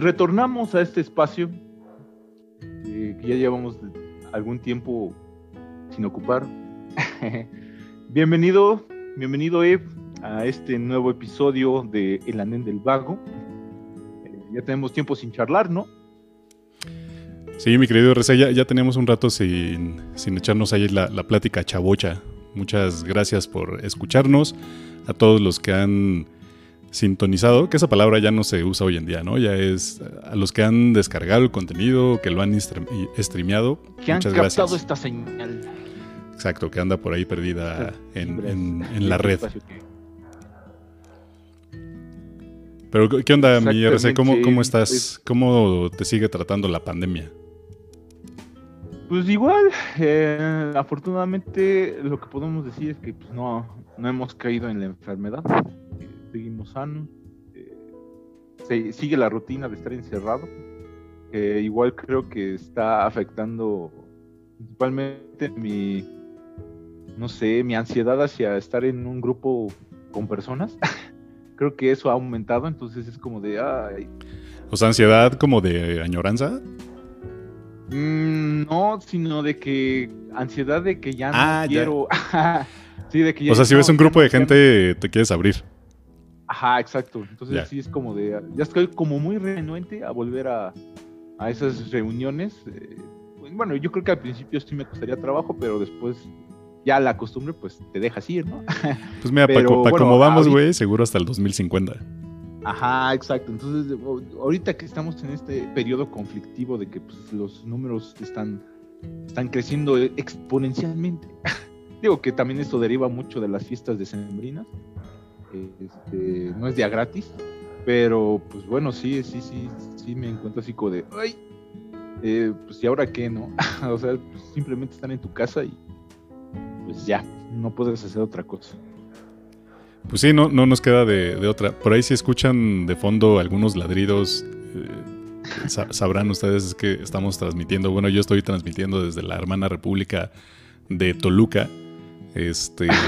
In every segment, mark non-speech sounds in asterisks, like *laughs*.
retornamos a este espacio eh, que ya llevamos algún tiempo sin ocupar. *laughs* bienvenido, bienvenido Eve a este nuevo episodio de El Andén del Vago. Eh, ya tenemos tiempo sin charlar, ¿no? Sí, mi querido Reza, ya, ya tenemos un rato sin, sin echarnos ahí la, la plática chabocha. Muchas gracias por escucharnos. A todos los que han sintonizado, que esa palabra ya no se usa hoy en día, ¿no? Ya es a los que han descargado el contenido, que lo han streameado. Que han captado esta señal. Exacto, que anda por ahí perdida en, la red. Pero, ¿qué onda, mi RC? ¿Cómo, ¿Cómo estás? Pues ¿Cómo te sigue tratando la pandemia? Pues igual, eh, afortunadamente lo que podemos decir es que pues, no, no hemos caído en la enfermedad seguimos sanos, eh, sigue la rutina de estar encerrado, que igual creo que está afectando principalmente mi, no sé, mi ansiedad hacia estar en un grupo con personas. *laughs* creo que eso ha aumentado, entonces es como de, ay. O sea, ansiedad como de añoranza. Mm, no, sino de que ansiedad de que ya no ah, quiero. *laughs* sí, de que ya o sea, si ves un grupo de gente, te quieres abrir. Ajá, exacto. Entonces sí es como de, ya estoy como muy renuente a volver a, esas reuniones. Eh, pues, bueno, yo creo que al principio sí me costaría trabajo, pero después ya la costumbre pues te dejas ir, ¿no? *laughs* Pues mira, para, como vamos, güey, seguro hasta el 2050. Ajá, exacto. Entonces, ahorita que estamos en este periodo conflictivo de que pues, los números están, están creciendo exponencialmente. *laughs* Digo que también esto deriva mucho de las fiestas decembrinas este, no es día gratis, pero pues bueno, sí, sí, sí, sí me encuentro así como de, ay, eh, pues y ahora qué, ¿no? *laughs* o sea, pues, simplemente están en tu casa y pues ya, no puedes hacer otra cosa. Pues sí, no, no nos queda de, otra. Por ahí si escuchan de fondo algunos ladridos, eh, sabrán ustedes que estamos transmitiendo, bueno, yo estoy transmitiendo desde la hermana república de Toluca. Este... *laughs*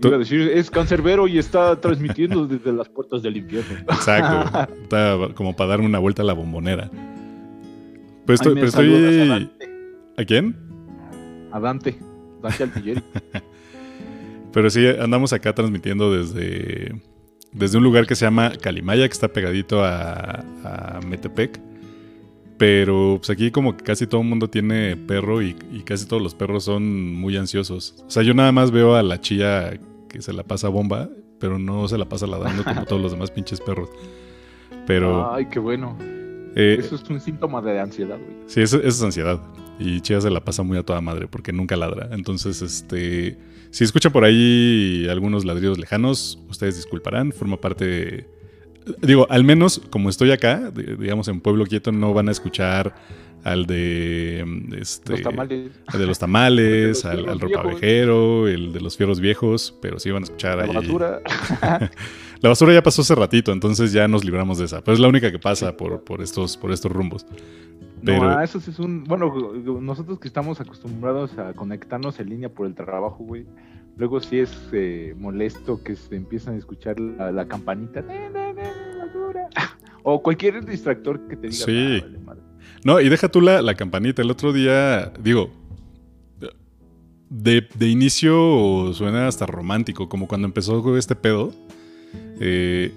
decir, es cancerbero y está transmitiendo desde las puertas del infierno. *laughs* Exacto. *laughs* Está como para darme una vuelta a la bombonera. Pues estoy. estoy... A, quién? A Dante. Dante Altilleri. *laughs* pero sí, andamos acá transmitiendo desde. Desde un lugar que se llama Calimaya, que está pegadito a, a Metepec. Pero pues aquí como que casi todo el mundo tiene perro y, casi todos los perros son muy ansiosos. O sea, yo nada más veo a la chía que se la pasa bomba, pero no se la pasa ladrando como todos los demás pinches perros. Pero... Ay, qué bueno. Eh, eso es un síntoma de ansiedad, güey. Sí, eso, es ansiedad. Y Chía se la pasa muy a toda madre porque nunca ladra. Entonces, este... Si escuchan por ahí algunos ladridos lejanos, ustedes disculparán. Forma parte... Digo, al menos como estoy acá, digamos en Pueblo Quieto, no van a escuchar al de este, los tamales, de los tamales *laughs* al, al ropavejero, el de los fierros viejos, pero sí van a escuchar la basura. *laughs* la basura ya pasó hace ratito, entonces ya nos libramos de esa. Pero es la única que pasa por, por estos, por estos rumbos. Pero... No, eso sí es un. Bueno, nosotros que estamos acostumbrados a conectarnos en línea por el trabajo, güey. Luego sí es eh, molesto que se empiezan a escuchar la, la campanita. O cualquier distractor que te diga. Sí. no, y deja tú la, campanita. El otro día, digo, de, inicio suena hasta romántico, como cuando empezó este pedo. Eh,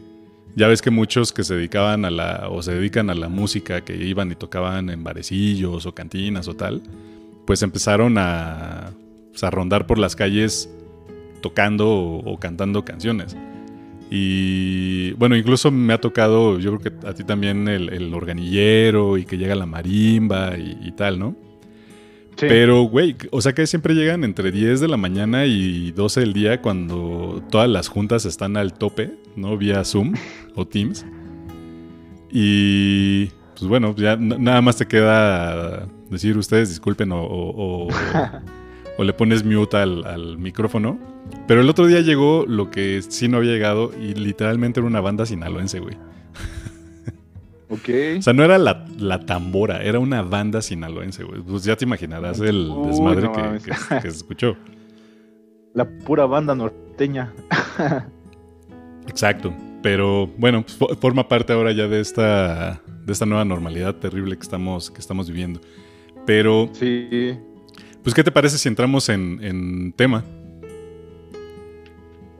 ya ves que muchos que se dedicaban a la, o se dedican a la música, que iban y tocaban en barecillos o cantinas o tal, pues empezaron a, pues, a rondar por las calles tocando o cantando canciones. Y bueno, incluso me ha tocado, yo creo que a ti también, el, organillero y que llega la marimba y, tal, ¿no? Sí. Pero, güey, o sea que siempre llegan entre 10 de la mañana y 12 del día cuando todas las juntas están al tope, ¿no? Vía Zoom *laughs* o Teams. Y pues bueno, ya nada más te queda decir ustedes disculpen o, o *laughs* le pones mute al, micrófono. Pero el otro día llegó lo que sí no había llegado y literalmente era una banda sinaloense, güey. Ok. O sea, no era la, tambora, era una banda sinaloense, güey. Pues ya te imaginarás el desmadre que, se escuchó. La pura banda norteña. Exacto. pero bueno, pues, forma parte ahora ya de esta, de esta nueva normalidad terrible que estamos, que estamos viviendo. Pero, sí. pues, ¿qué te parece si entramos en, tema?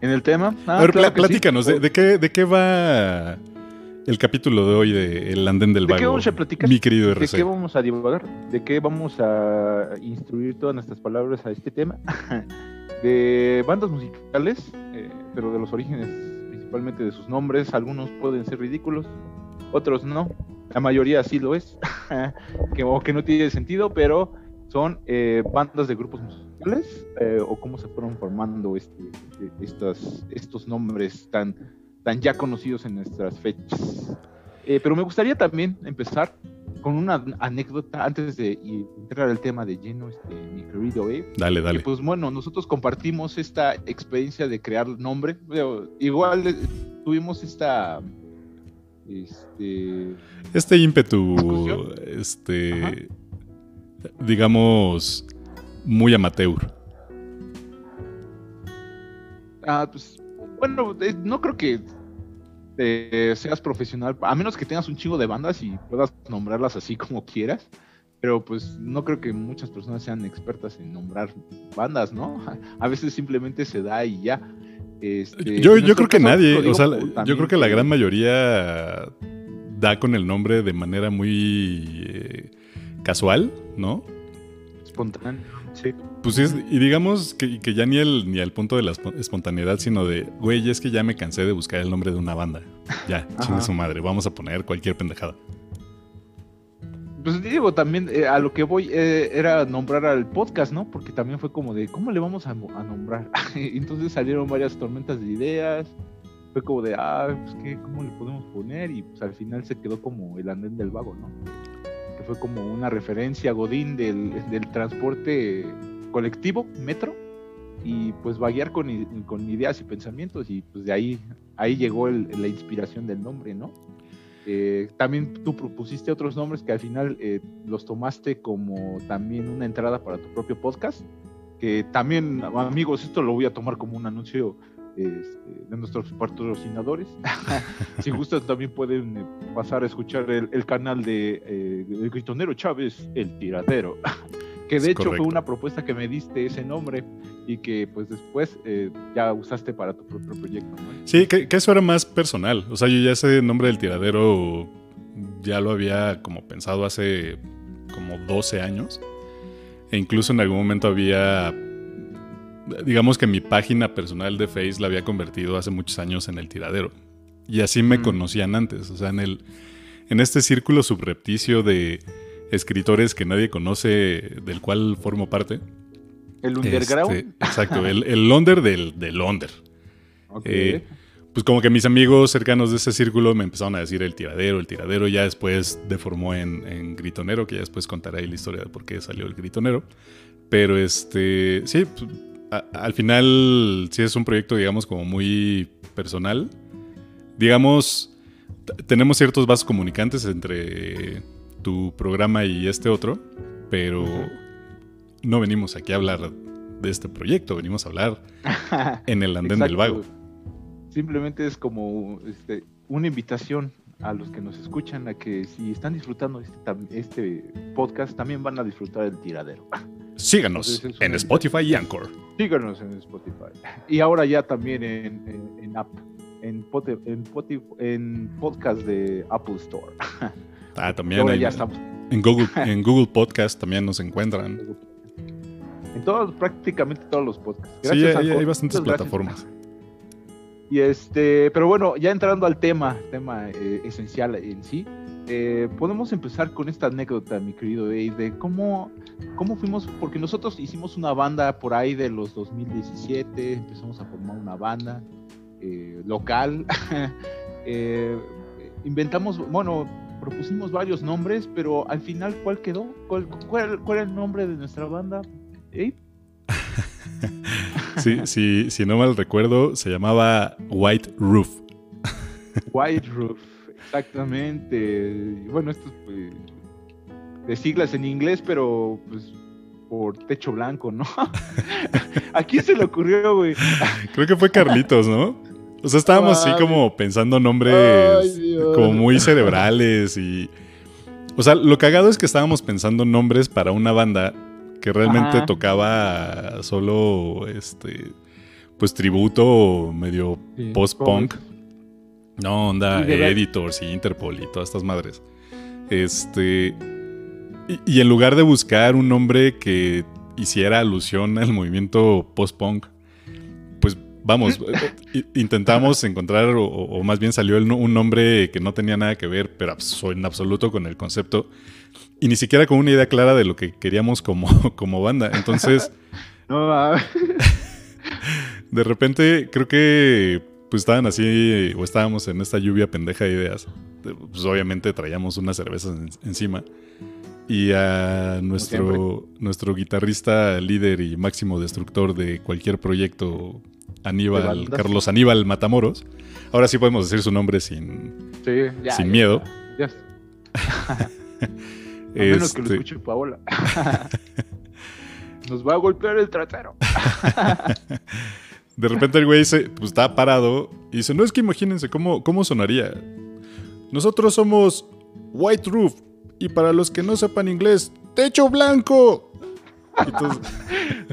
¿En el tema? Ah, a ver, platícanos, ¿de, qué, ¿de qué va el capítulo de hoy de El Andén del Vago? ¿De qué vamos a platicar? Mi querido RC. ¿De qué vamos a divagar? ¿De qué vamos a instruir todas nuestras palabras a este tema? *laughs* de bandas musicales, eh, pero de los orígenes principalmente de sus nombres. Algunos pueden ser ridículos, otros no. La mayoría sí lo es, *laughs* que, o que no tiene sentido, pero son eh, bandas de grupos musicales eh, o cómo se fueron formando este, estas, estos nombres tan, tan ya conocidos en nuestras fechas. pero me gustaría también empezar con una anécdota antes de entrar al tema de lleno, este, mi querido Dale, dale. pues bueno, nosotros compartimos esta experiencia de crear nombre. Igual eh, tuvimos esta. Este. Este ímpetu. Este. Digamos. Muy amateur. Ah, pues. Bueno, eh, no creo que seas profesional, a menos que tengas un chingo de bandas y puedas nombrarlas así como quieras. Pero pues no creo que muchas personas sean expertas en nombrar bandas, ¿no? *laughs* A veces simplemente se da y ya. Este, yo, yo creo que nadie, o sea, yo creo que la gran mayoría da con el nombre de manera muy eh, casual, ¿no? Espontánea, sí. Pues es, y digamos que, que, ya ni el, ni al punto de la espontaneidad, sino de, güey, es que ya me cansé de buscar el nombre de una banda. Ya, *laughs* chingue su madre, vamos a poner cualquier pendejada. Pues digo, también eh, a lo que voy eh, era nombrar al podcast, ¿no? Porque también fue como de, ¿cómo le vamos a, nombrar? *laughs* Entonces salieron varias tormentas de ideas. Fue como de, ah, pues ¿qué, ¿cómo le podemos poner? Y pues al final se quedó como el andén del vago, ¿no? Fue como una referencia Godín del, del transporte colectivo, metro, y pues vaguear con, con, ideas y pensamientos y pues de ahí, ahí llegó la inspiración del nombre, ¿no? Eh, también tú propusiste otros nombres que al final eh, los tomaste como también una entrada para tu propio podcast, que también amigos, esto lo voy a tomar como un anuncio este, de nuestros patrocinadores. *laughs* si gustan también pueden eh, pasar a escuchar el, canal de El Gritonero Chávez, El Tiradero. *laughs* Que de hecho fue una propuesta que me diste ese nombre y que pues después eh, ya usaste para tu propio proyecto. Sí, que, eso era más personal. O sea, yo ya ese nombre del tiradero ya lo había como pensado hace como 12 años. E incluso en algún momento había, digamos que mi página personal de Face la había convertido hace muchos años en el tiradero. Y así me mm. conocían antes. O sea, en, el, en este círculo subrepticio de escritores que nadie conoce, del cual formo parte. El underground. Este, exacto, el, el under del, del under. Eh, pues como que mis amigos cercanos de ese círculo me empezaron a decir el tiradero, el tiradero, ya después deformó en, gritonero, que ya después contaré ahí la historia de por qué salió el gritonero. Pero este, sí, al final sí es un proyecto, digamos, como muy personal. Digamos, tenemos ciertos vasos comunicantes entre tu programa y este otro, pero no venimos aquí a hablar de este proyecto, venimos a hablar en el andén del vago. Simplemente es como este, una invitación a los que nos escuchan a que si están disfrutando este, este podcast, también van a disfrutar del tiradero. Síganos en Spotify y Anchor. Síganos en Spotify. Y ahora ya también en, en, app, en, en podcast de Apple Store. Ah, *laughs* también. En Google, *laughs* en Google Podcast también nos encuentran. En todos, prácticamente todos los podcasts. sí, hay, bastantes plataformas. Y este, pero bueno, ya entrando al tema, tema eh, esencial en sí, eh, podemos empezar con esta anécdota, mi querido Dave, de cómo, cómo fuimos, porque nosotros hicimos una banda por ahí de los 2017, empezamos a formar una banda eh, local, *laughs* inventamos, bueno, propusimos varios nombres, pero al final, ¿cuál quedó? ¿Cuál, era el nombre de nuestra banda? *laughs* sí, *laughs* sí, si no mal recuerdo, se llamaba White Roof. White Roof, exactamente. Bueno, esto es pues, de siglas en inglés, pero pues por techo blanco, ¿no? *laughs* ¿A quién se le ocurrió, güey? *laughs* Creo que fue Carlitos, ¿no? O sea, estábamos así como pensando nombres como muy cerebrales y... O sea, lo cagado es que estábamos pensando nombres para una banda que realmente tocaba solo, este, pues tributo medio post-punk. No, onda, Editors y Interpol y todas estas madres. Este... Y, y en lugar de buscar un nombre que hiciera alusión al movimiento post-punk, vamos, *laughs* eh, intentamos encontrar, o, más bien salió un nombre que no tenía nada que ver, pero en absoluto con el concepto, y ni siquiera con una idea clara de lo que queríamos como, *laughs* como banda. Entonces, *laughs* *laughs* de repente creo que pues estaban así, o estábamos en esta lluvia pendeja de ideas. Pues obviamente traíamos unas cervezas encima. Y a nuestro, nuestro guitarrista líder y máximo destructor de cualquier proyecto Aníbal, Carlos Aníbal Matamoros. Ahora sí podemos decir su nombre sin, sin miedo. Ya, a menos que lo este escuche Paola. *laughs* Nos va a golpear el trasero. de repente el güey se, pues, está parado y dice, no es que imagínense cómo, cómo sonaría. Nosotros somos White Roof y para los que no sepan inglés, techo blanco. *laughs*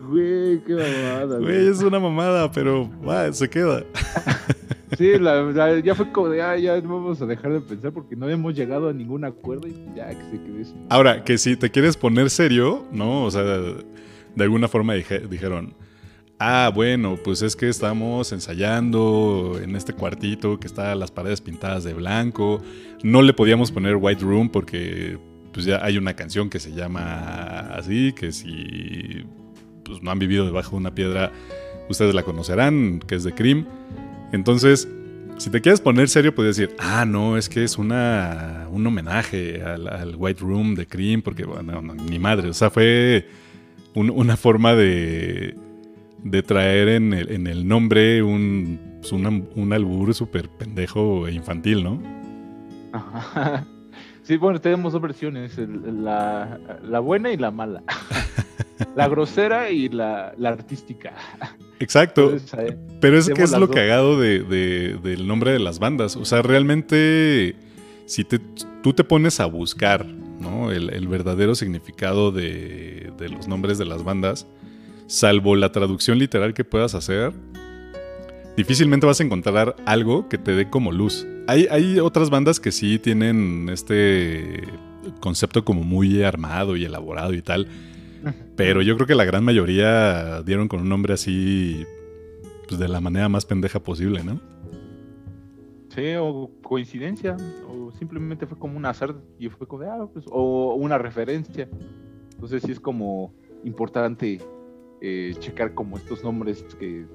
güey, qué mamada. Güey, es una mamada, pero va, se queda. *laughs* Sí, la, ya fue como de, ah, ya vamos a dejar de pensar porque no hemos llegado a ningún acuerdo y ya que se quede Ahora, que si te quieres poner serio, ¿no? O sea, de alguna forma dijeron, ah, bueno, pues es que estamos ensayando en este cuartito que está las paredes pintadas de blanco. No le podíamos poner White Room porque pues ya hay una canción que se llama así, que si pues, no han vivido debajo de una piedra, ustedes la conocerán, que es de Cream. Entonces, si te quieres poner serio, puedes decir, ah, no, es que es una, un homenaje al, White Room de Cream, porque, bueno, ni madre, o sea, fue una forma de, de traer en el, en el nombre un, pues, un albur súper pendejo e infantil, ¿no? Ajá. *laughs* Sí, bueno, tenemos dos versiones, la, buena y la mala. *laughs* la grosera y la, artística. Exacto. Pero es que es lo cagado de, del nombre de las bandas. O sea, realmente, si te, tú te pones a buscar ¿no? el, verdadero significado de, de los nombres de las bandas, salvo la traducción literal que puedas hacer, difícilmente vas a encontrar algo que te dé como luz. Hay, otras bandas que sí tienen este concepto como muy armado y elaborado y tal. *laughs* Pero yo creo que la gran mayoría dieron con un nombre así pues, de la manera más pendeja posible, ¿no? Sí, o coincidencia, o simplemente fue como un azar y fue como, ah, pues, o una referencia. Entonces sí es como importante eh, checar como estos nombres que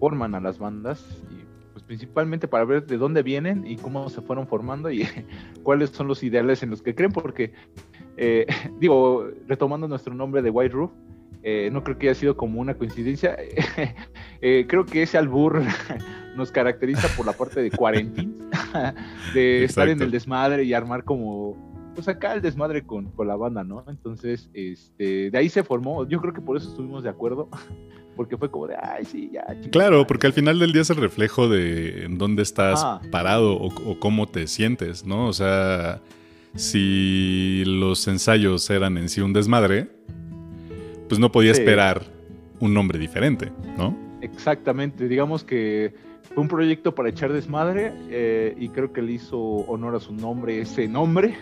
forman a las bandas y pues principalmente para ver de dónde vienen y cómo se fueron formando y *laughs* cuáles son los ideales en los que creen, porque eh, *laughs* digo, retomando nuestro nombre de White Roof, eh, no creo que haya sido como una coincidencia. *laughs* Eh, creo que ese albur *laughs* nos caracteriza por la parte de cuarentín, de estar en el desmadre y armar como, pues acá el desmadre con, con, la banda, ¿no? Entonces, este, de ahí se formó, yo creo que por eso estuvimos de acuerdo, porque fue como de, ay, sí, ya. claro, porque al final del día es el reflejo de en dónde estás parado o, cómo te sientes, ¿no? O sea, si los ensayos eran en sí un desmadre, pues no podía esperar un nombre diferente, ¿no? Exactamente, digamos que fue un proyecto para echar desmadre eh, y creo que le hizo honor a su nombre, ese nombre,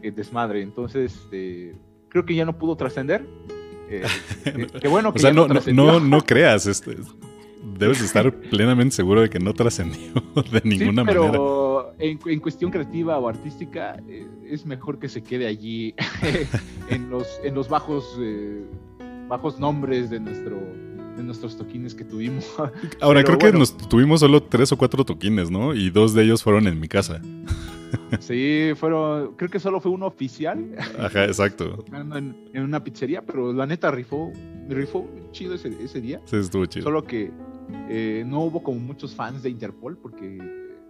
*laughs* desmadre. Entonces, eh, creo que ya no pudo trascender eh, *laughs* que, bueno que o sea, no, no, no, *laughs* creas, este, debes estar plenamente seguro de que no trascendió de ninguna pero manera. En, en, cuestión creativa o artística, eh, es mejor que se quede allí *laughs* en, los, en los bajos, eh, bajos nombres de nuestro de nuestros toquines que tuvimos. *laughs* Ahora, creo que nos tuvimos solo tres o cuatro toquines, ¿no? Y dos de ellos fueron en mi casa. Sí, fueron, creo que solo fue uno oficial. Ajá, exacto. En, una pizzería, pero la neta rifó, rifó chido ese, ese día. Sí, estuvo chido. Solo que eh, no hubo como muchos fans de Interpol, porque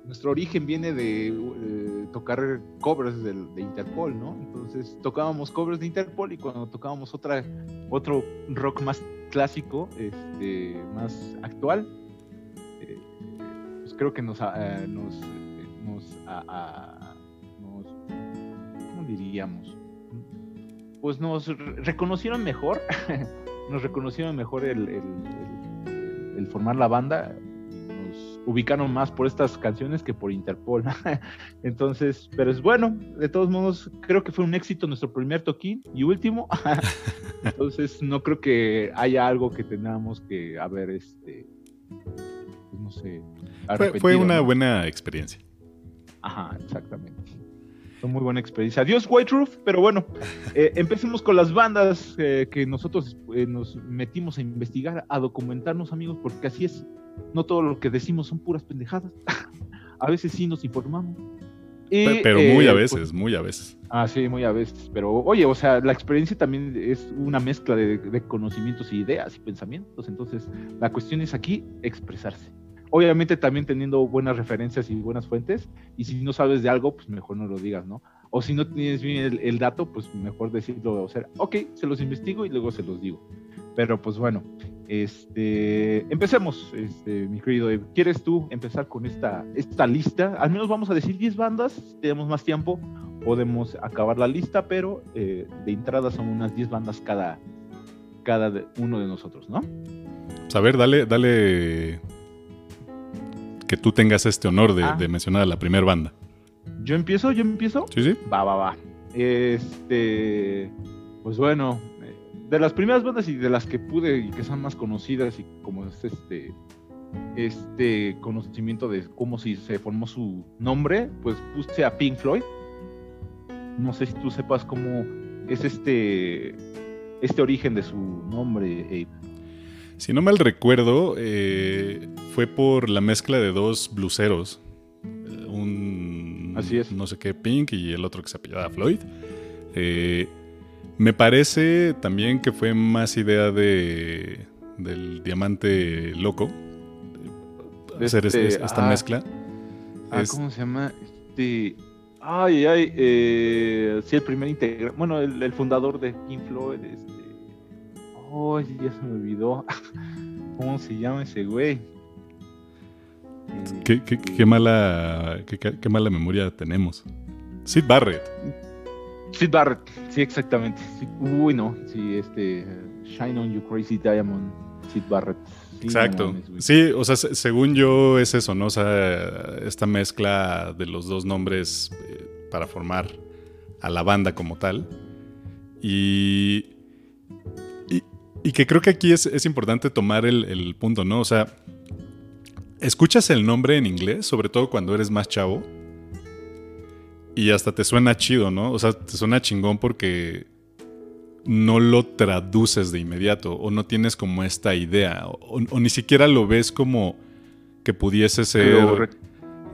nuestro origen viene de eh, tocar covers de, Interpol, ¿no? Entonces tocábamos covers de Interpol y cuando tocábamos otra, otro rock más clásico, este, más actual, pues creo que nos, eh, nos, nos, nos, ¿cómo diríamos? Pues nos reconocieron mejor, *laughs* nos reconocieron mejor el, el, el formar la banda ubicaron más por estas canciones que por Interpol. *laughs* Entonces, pero es bueno, de todos modos, creo que fue un éxito nuestro primer toquín y último. *laughs* Entonces, no creo que haya algo que tengamos que haber, este, pues, no sé. Fue, una buena experiencia. Ajá, exactamente. Fue muy buena experiencia. Adiós, White Roof, pero bueno, eh, *laughs* empecemos con las bandas eh, que nosotros eh, nos metimos a investigar, a documentarnos, amigos, porque así es no todo lo que decimos son puras pendejadas. *laughs* a veces sí nos informamos. pero muy a veces, pues, muy a veces. Ah, sí, muy a veces. Pero oye, o sea, la experiencia también es una mezcla de, conocimientos y ideas y pensamientos. Entonces, la cuestión es aquí expresarse. Obviamente también teniendo buenas referencias y buenas fuentes. Y si no sabes de algo, pues mejor no lo digas, ¿no? O si no tienes bien el, dato, pues mejor decirlo, o sea, ok, se los investigo y luego se los digo. Pero pues bueno, este, empecemos, este, mi querido ¿Quieres tú empezar con esta, esta lista? Al menos vamos a decir 10 bandas, si tenemos más tiempo, podemos acabar la lista, pero eh, de entrada son unas 10 bandas cada, cada uno de nosotros, ¿no? Pues a ver, dale, dale que tú tengas este honor de, ah. de mencionar a la primera banda. ¿Yo empiezo? ¿Yo empiezo? Sí, sí. Va, va, va. Este, pues bueno, de las primeras bandas y de las que pude y que son más conocidas y como es este este conocimiento de cómo si se formó su nombre, pues puse a Pink Floyd. No sé si tú sepas cómo es este este origen de su nombre, Abe. Si no mal recuerdo, eh, fue por la mezcla de dos bluseros. Un Así es. no sé qué Pink y el otro que se apellidaba Floyd. Eh, me parece también que fue más idea de del diamante loco. hacer este, esta ah, mezcla. Ah, ¿Cómo se llama? Este. Ay, ay, eh, sí, el primer integrante. Bueno, el, fundador de King Floyd. Este. Ay, ya se me olvidó. *laughs* ¿Cómo se llama ese güey? ¿Qué, qué, qué mala, qué, qué, mala memoria tenemos. Sid Barrett. Sid Barrett, sí, exactamente. uy, no, sí, este. Shine on You Crazy Diamond, Sid Barrett. Exacto. sí, o sea, según yo es eso, ¿no? O sea, esta mezcla de los dos nombres eh, para formar a la banda como tal. Y, y, que creo que aquí es, importante tomar el, el, punto, ¿no? O sea, escuchas el nombre en inglés, sobre todo cuando eres más chavo, y hasta te suena chido, ¿no? O sea, te suena chingón porque no lo traduces de inmediato o no tienes como esta idea o, ni siquiera lo ves como que pudiese ser...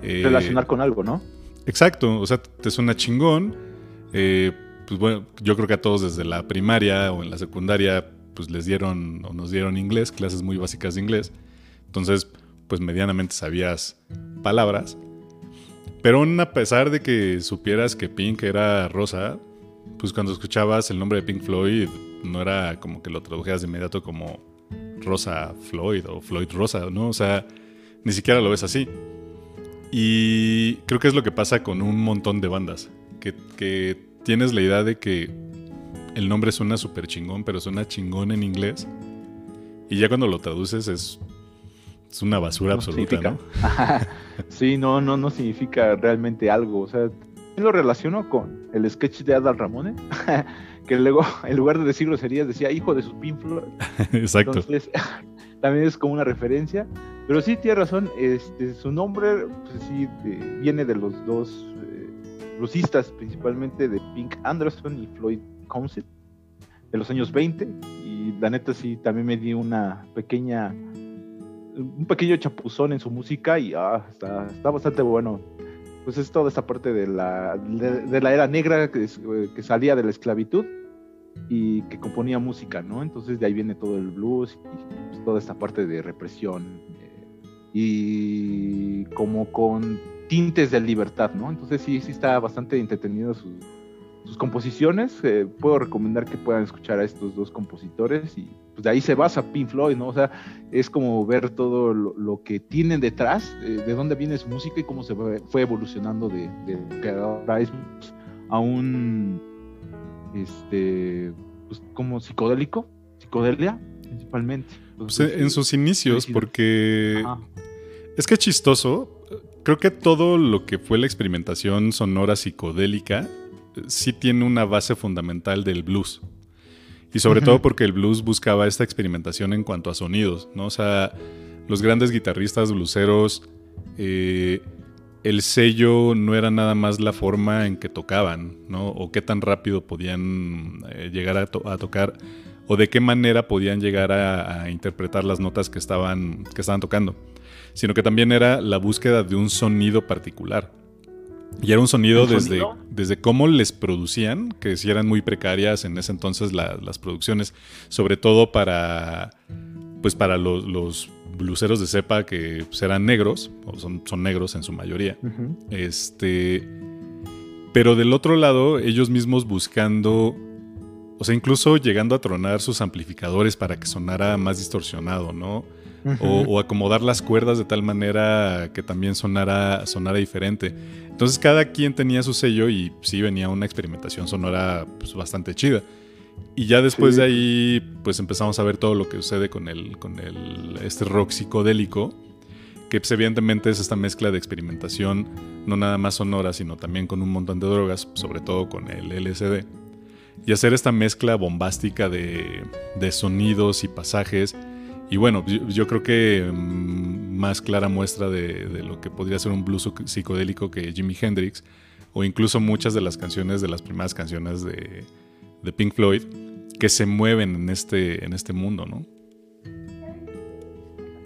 Eh, relacionar con algo, ¿no? Exacto, o sea, te suena chingón. Eh, pues bueno, yo creo que a todos desde la primaria o en la secundaria pues les dieron o nos dieron inglés, clases muy básicas de inglés. Entonces, pues medianamente sabías palabras. Pero aún a pesar de que supieras que Pink era rosa, pues cuando escuchabas el nombre de Pink Floyd, no era como que lo tradujeras de inmediato como Rosa Floyd o Floyd Rosa, ¿no? O sea, ni siquiera lo ves así. Y creo que es lo que pasa con un montón de bandas, que, tienes la idea de que el nombre suena súper chingón, pero suena chingón en inglés. Y ya cuando lo traduces es es una basura absoluta, ¿no? *laughs* sí, no, no, no significa realmente algo. O sea, lo relaciono con el sketch de Adal Ramone, *laughs* que luego, en lugar de decir groserías, decía hijo de su pinflor. *laughs* Exacto. Entonces, también es como una referencia. Pero sí, tiene razón, este, su nombre pues, sí, viene de los dos eh, principalmente de Pink Anderson y Floyd Council, de los años 20. Y la neta sí, también me di una pequeña un pequeño chapuzón en su música y ah, está, bastante bueno. Pues es toda esta parte de la, de, la era negra que, que, salía de la esclavitud y que componía música, ¿no? Entonces de ahí viene todo el blues y pues, toda esta parte de represión eh, y como con tintes de libertad, ¿no? Entonces sí, sí está bastante entretenido su, sus composiciones. Eh, puedo recomendar que puedan escuchar a estos dos compositores y pues de ahí se basa Pink Floyd, ¿no? O sea, es como ver todo lo, que tienen detrás, eh, de dónde viene su música y cómo se fue evolucionando de, de que ahora es a un, este, pues como psicodélico, psicodelia principalmente. Pues, en sus inicios, porque es que chistoso. Creo que todo lo que fue la experimentación sonora psicodélica sí tiene una base fundamental del blues. Y sobre todo porque el blues buscaba esta experimentación en cuanto a sonidos, ¿no? O sea, los grandes guitarristas blueseros, eh, el sello no era nada más la forma en que tocaban, ¿no? O qué tan rápido podían eh, llegar a, tocar, o de qué manera podían llegar a, interpretar las notas que estaban, que estaban tocando, sino que también era la búsqueda de un sonido particular. Y era un sonido desde, desde cómo les producían, que si eran muy precarias en ese entonces las producciones, sobre todo para, pues para los, los bluseros de cepa que pues, eran negros, o son, son negros en su mayoría. Este. Pero del otro lado, ellos mismos buscando. O sea, incluso llegando a tronar sus amplificadores para que sonara más distorsionado, ¿no? O, acomodar las cuerdas de tal manera que también sonara, sonara diferente. Entonces cada quien tenía su sello y sí venía una experimentación sonora pues, bastante chida. Y ya después de ahí, pues empezamos a ver todo lo que sucede con el, con el, este rock psicodélico, que pues, evidentemente es esta mezcla de experimentación, no nada más sonora, sino también con un montón de drogas, sobre todo con el LSD. Y hacer esta mezcla bombástica de, de sonidos y pasajes y bueno, yo, creo que mm, más clara muestra de, lo que podría ser un blues psicodélico que Jimi Hendrix, o incluso muchas de las canciones de las primeras canciones de, Pink Floyd, que se mueven en este, en este mundo, ¿no?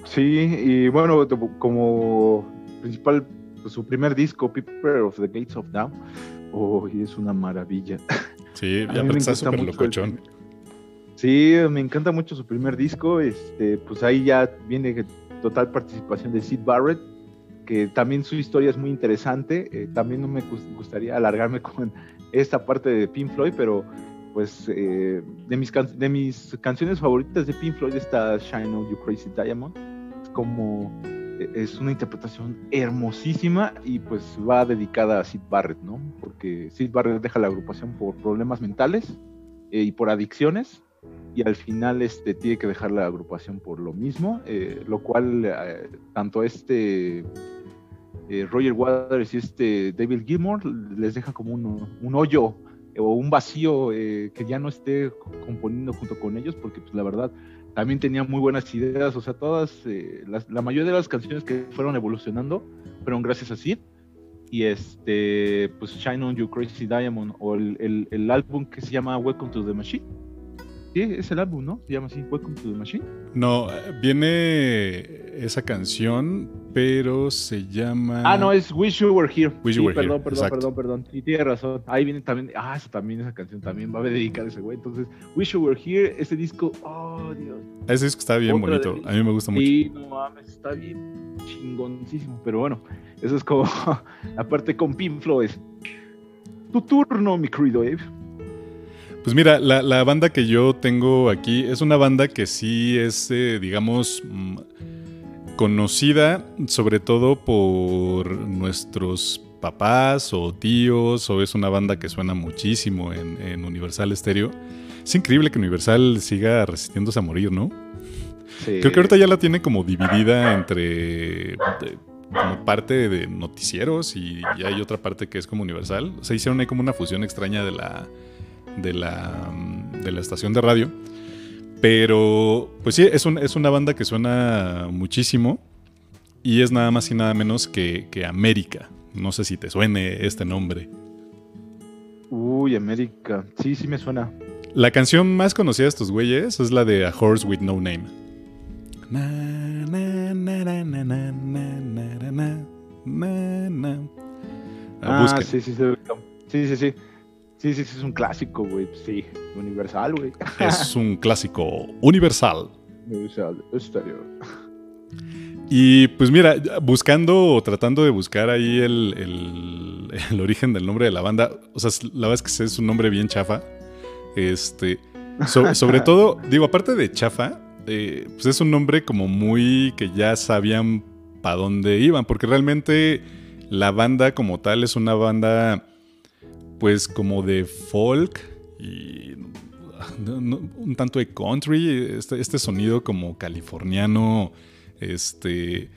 Sí, y bueno, como principal, pues, su primer disco, People of the Gates of Dawn, oh, es una maravilla. Sí, ya está súper locochón. Sí, me encanta mucho su primer disco. Este, pues ahí ya viene total participación de Sid Barrett, que también su historia es muy interesante. Eh, también no me gustaría alargarme *laughs* con esta parte de Pink Floyd, pero pues eh, de, mis de mis canciones favoritas de Pink Floyd está Shine On You Crazy Diamond. Es como e, es una interpretación hermosísima y pues va dedicada a Sid Barrett, ¿no? Porque Sid Barrett deja la agrupación por problemas mentales eh, y por adicciones y al final este, tiene que dejar la agrupación por lo mismo, eh, lo cual eh, tanto este eh, Roger Waters y este David Gilmour les deja como un, un hoyo o un vacío que ya no esté componiendo junto con ellos, porque pues la verdad también tenía muy buenas ideas, o sea, todas, la mayoría de las canciones que fueron evolucionando fueron gracias a Sid y este, pues Shine on You Crazy Diamond o el, el álbum que se llama Welcome to the Machine Sí, es el álbum, ¿no? Se llama así, Welcome to the Machine. No, viene esa canción, pero se llama. Ah, no, es Wish You Were Here. Wish You Were perdón, Here. Perdón, perdón, perdón, Y tiene razón. Ahí viene también. Ah, esa también, esa canción también va a dedicar ese güey. Entonces, Wish You Were Here, ese disco. Oh, Dios. Ese disco está bien bonito. A mí me gusta mucho. Sí, no mames, está bien chingoncísimo. Pero bueno, eso es como *laughs* la parte con Pink Floyd. Tu turno, mi querido. Pues mira, la, banda que yo tengo aquí es una banda que sí es, eh, digamos, mm, conocida sobre todo por nuestros papás o tíos, o es una banda que suena muchísimo en, Universal Stereo. Es increíble que Universal siga resistiéndose a morir, ¿no? Creo que ahorita ya la tiene como dividida entre como parte de noticieros y, y hay otra parte que es como Universal. O sea, hicieron ahí como una fusión extraña de la de la, de la estación de radio. Pero, pues sí, es, es una banda que suena muchísimo y es nada más y nada menos que, que América. No sé si te suene este nombre. Uy, América. Sí, sí me suena. La canción más conocida de estos güeyes es la de A Horse with No Name. Ah, sí, sí, sí. Sí, sí, sí. Sí, sí, es un clásico, güey. Sí, universal, güey. Es *laughs* un clásico universal. Universal, exterior. Y pues mira, buscando o tratando de buscar ahí el, el, origen del nombre de la banda, o sea, la verdad es que es un nombre bien chafa. Este, sobre *laughs* todo, digo, aparte de chafa, eh, pues es un nombre como muy que ya sabían para dónde iban, porque realmente la banda como tal es una banda pues como de folk y un tanto de country, este, este sonido como californiano, este,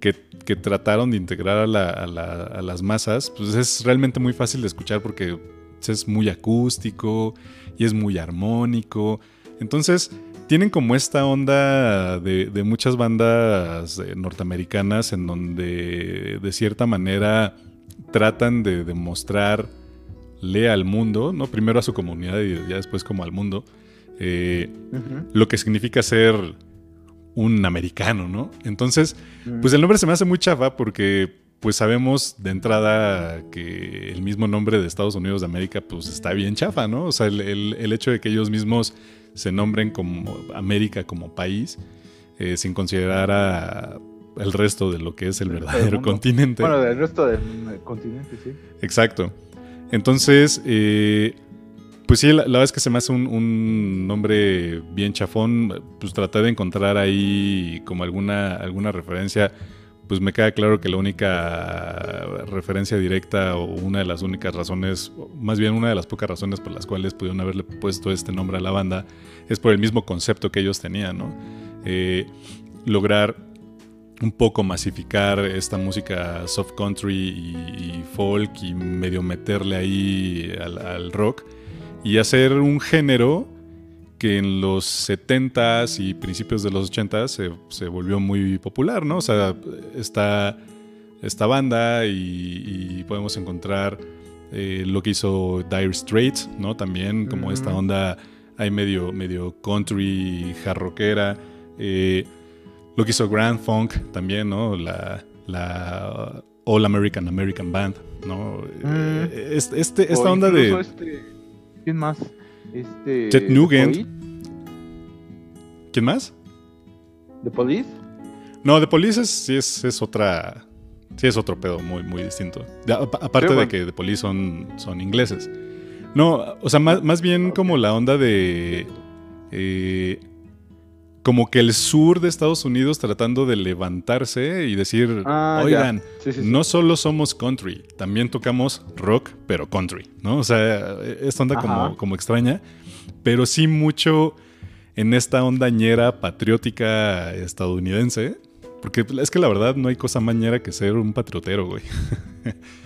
que, trataron de integrar a, las masas, pues es realmente muy fácil de escuchar porque es muy acústico y es muy armónico. Entonces, tienen como esta onda de, muchas bandas eh, norteamericanas en donde de cierta manera tratan de demostrar lea al mundo, ¿no? Primero a su comunidad y ya después como al mundo, eh, lo que significa ser un americano, ¿no? Entonces, pues el nombre se me hace muy chafa porque pues sabemos de entrada que el mismo nombre de Estados Unidos de América pues está bien chafa, ¿no? O sea, el, hecho de que ellos mismos se nombren como América como país, eh, sin considerar a el resto de lo que es el verdadero continente. Bueno, del resto del continente, sí. Exacto. Entonces, eh, pues sí, la, verdad es que se me hace un, nombre bien chafón. Pues traté de encontrar ahí como alguna, alguna referencia. Pues me queda claro que la única referencia directa o una de las únicas razones, más bien una de las pocas razones por las cuales pudieron haberle puesto este nombre a la banda, es por el mismo concepto que ellos tenían, ¿no? Eh, lograr un poco masificar esta música soft country y, folk y medio meterle ahí al, rock y hacer un género que en los 70s y principios de los 80s se, volvió muy popular, ¿no? O sea, está esta banda y, podemos encontrar eh, lo que hizo Dire Straits, ¿no? También como esta onda hay medio, medio country, jarroquera. Eh, lo que hizo Grand Funk también, ¿no? La, la All American American Band, ¿no? Mm. Este, este, esta onda de. Este, ¿Quién más? Este, Jet Nugent. ¿Quién más? ¿The Police? No, The Police es, sí es, es otra. Sí, es otro pedo muy, muy distinto. aparte de que The Police son, son ingleses. No, o sea, más, más bien como la onda de. Eh, como que el sur de Estados Unidos tratando de levantarse y decir, ah, oigan, no solo somos country, también tocamos rock, pero country, ¿no? O sea, esta onda como, como, extraña, pero sí mucho en esta ondañera patriótica estadounidense, porque es que la verdad no hay cosa mañera que ser un patriotero, güey. *laughs*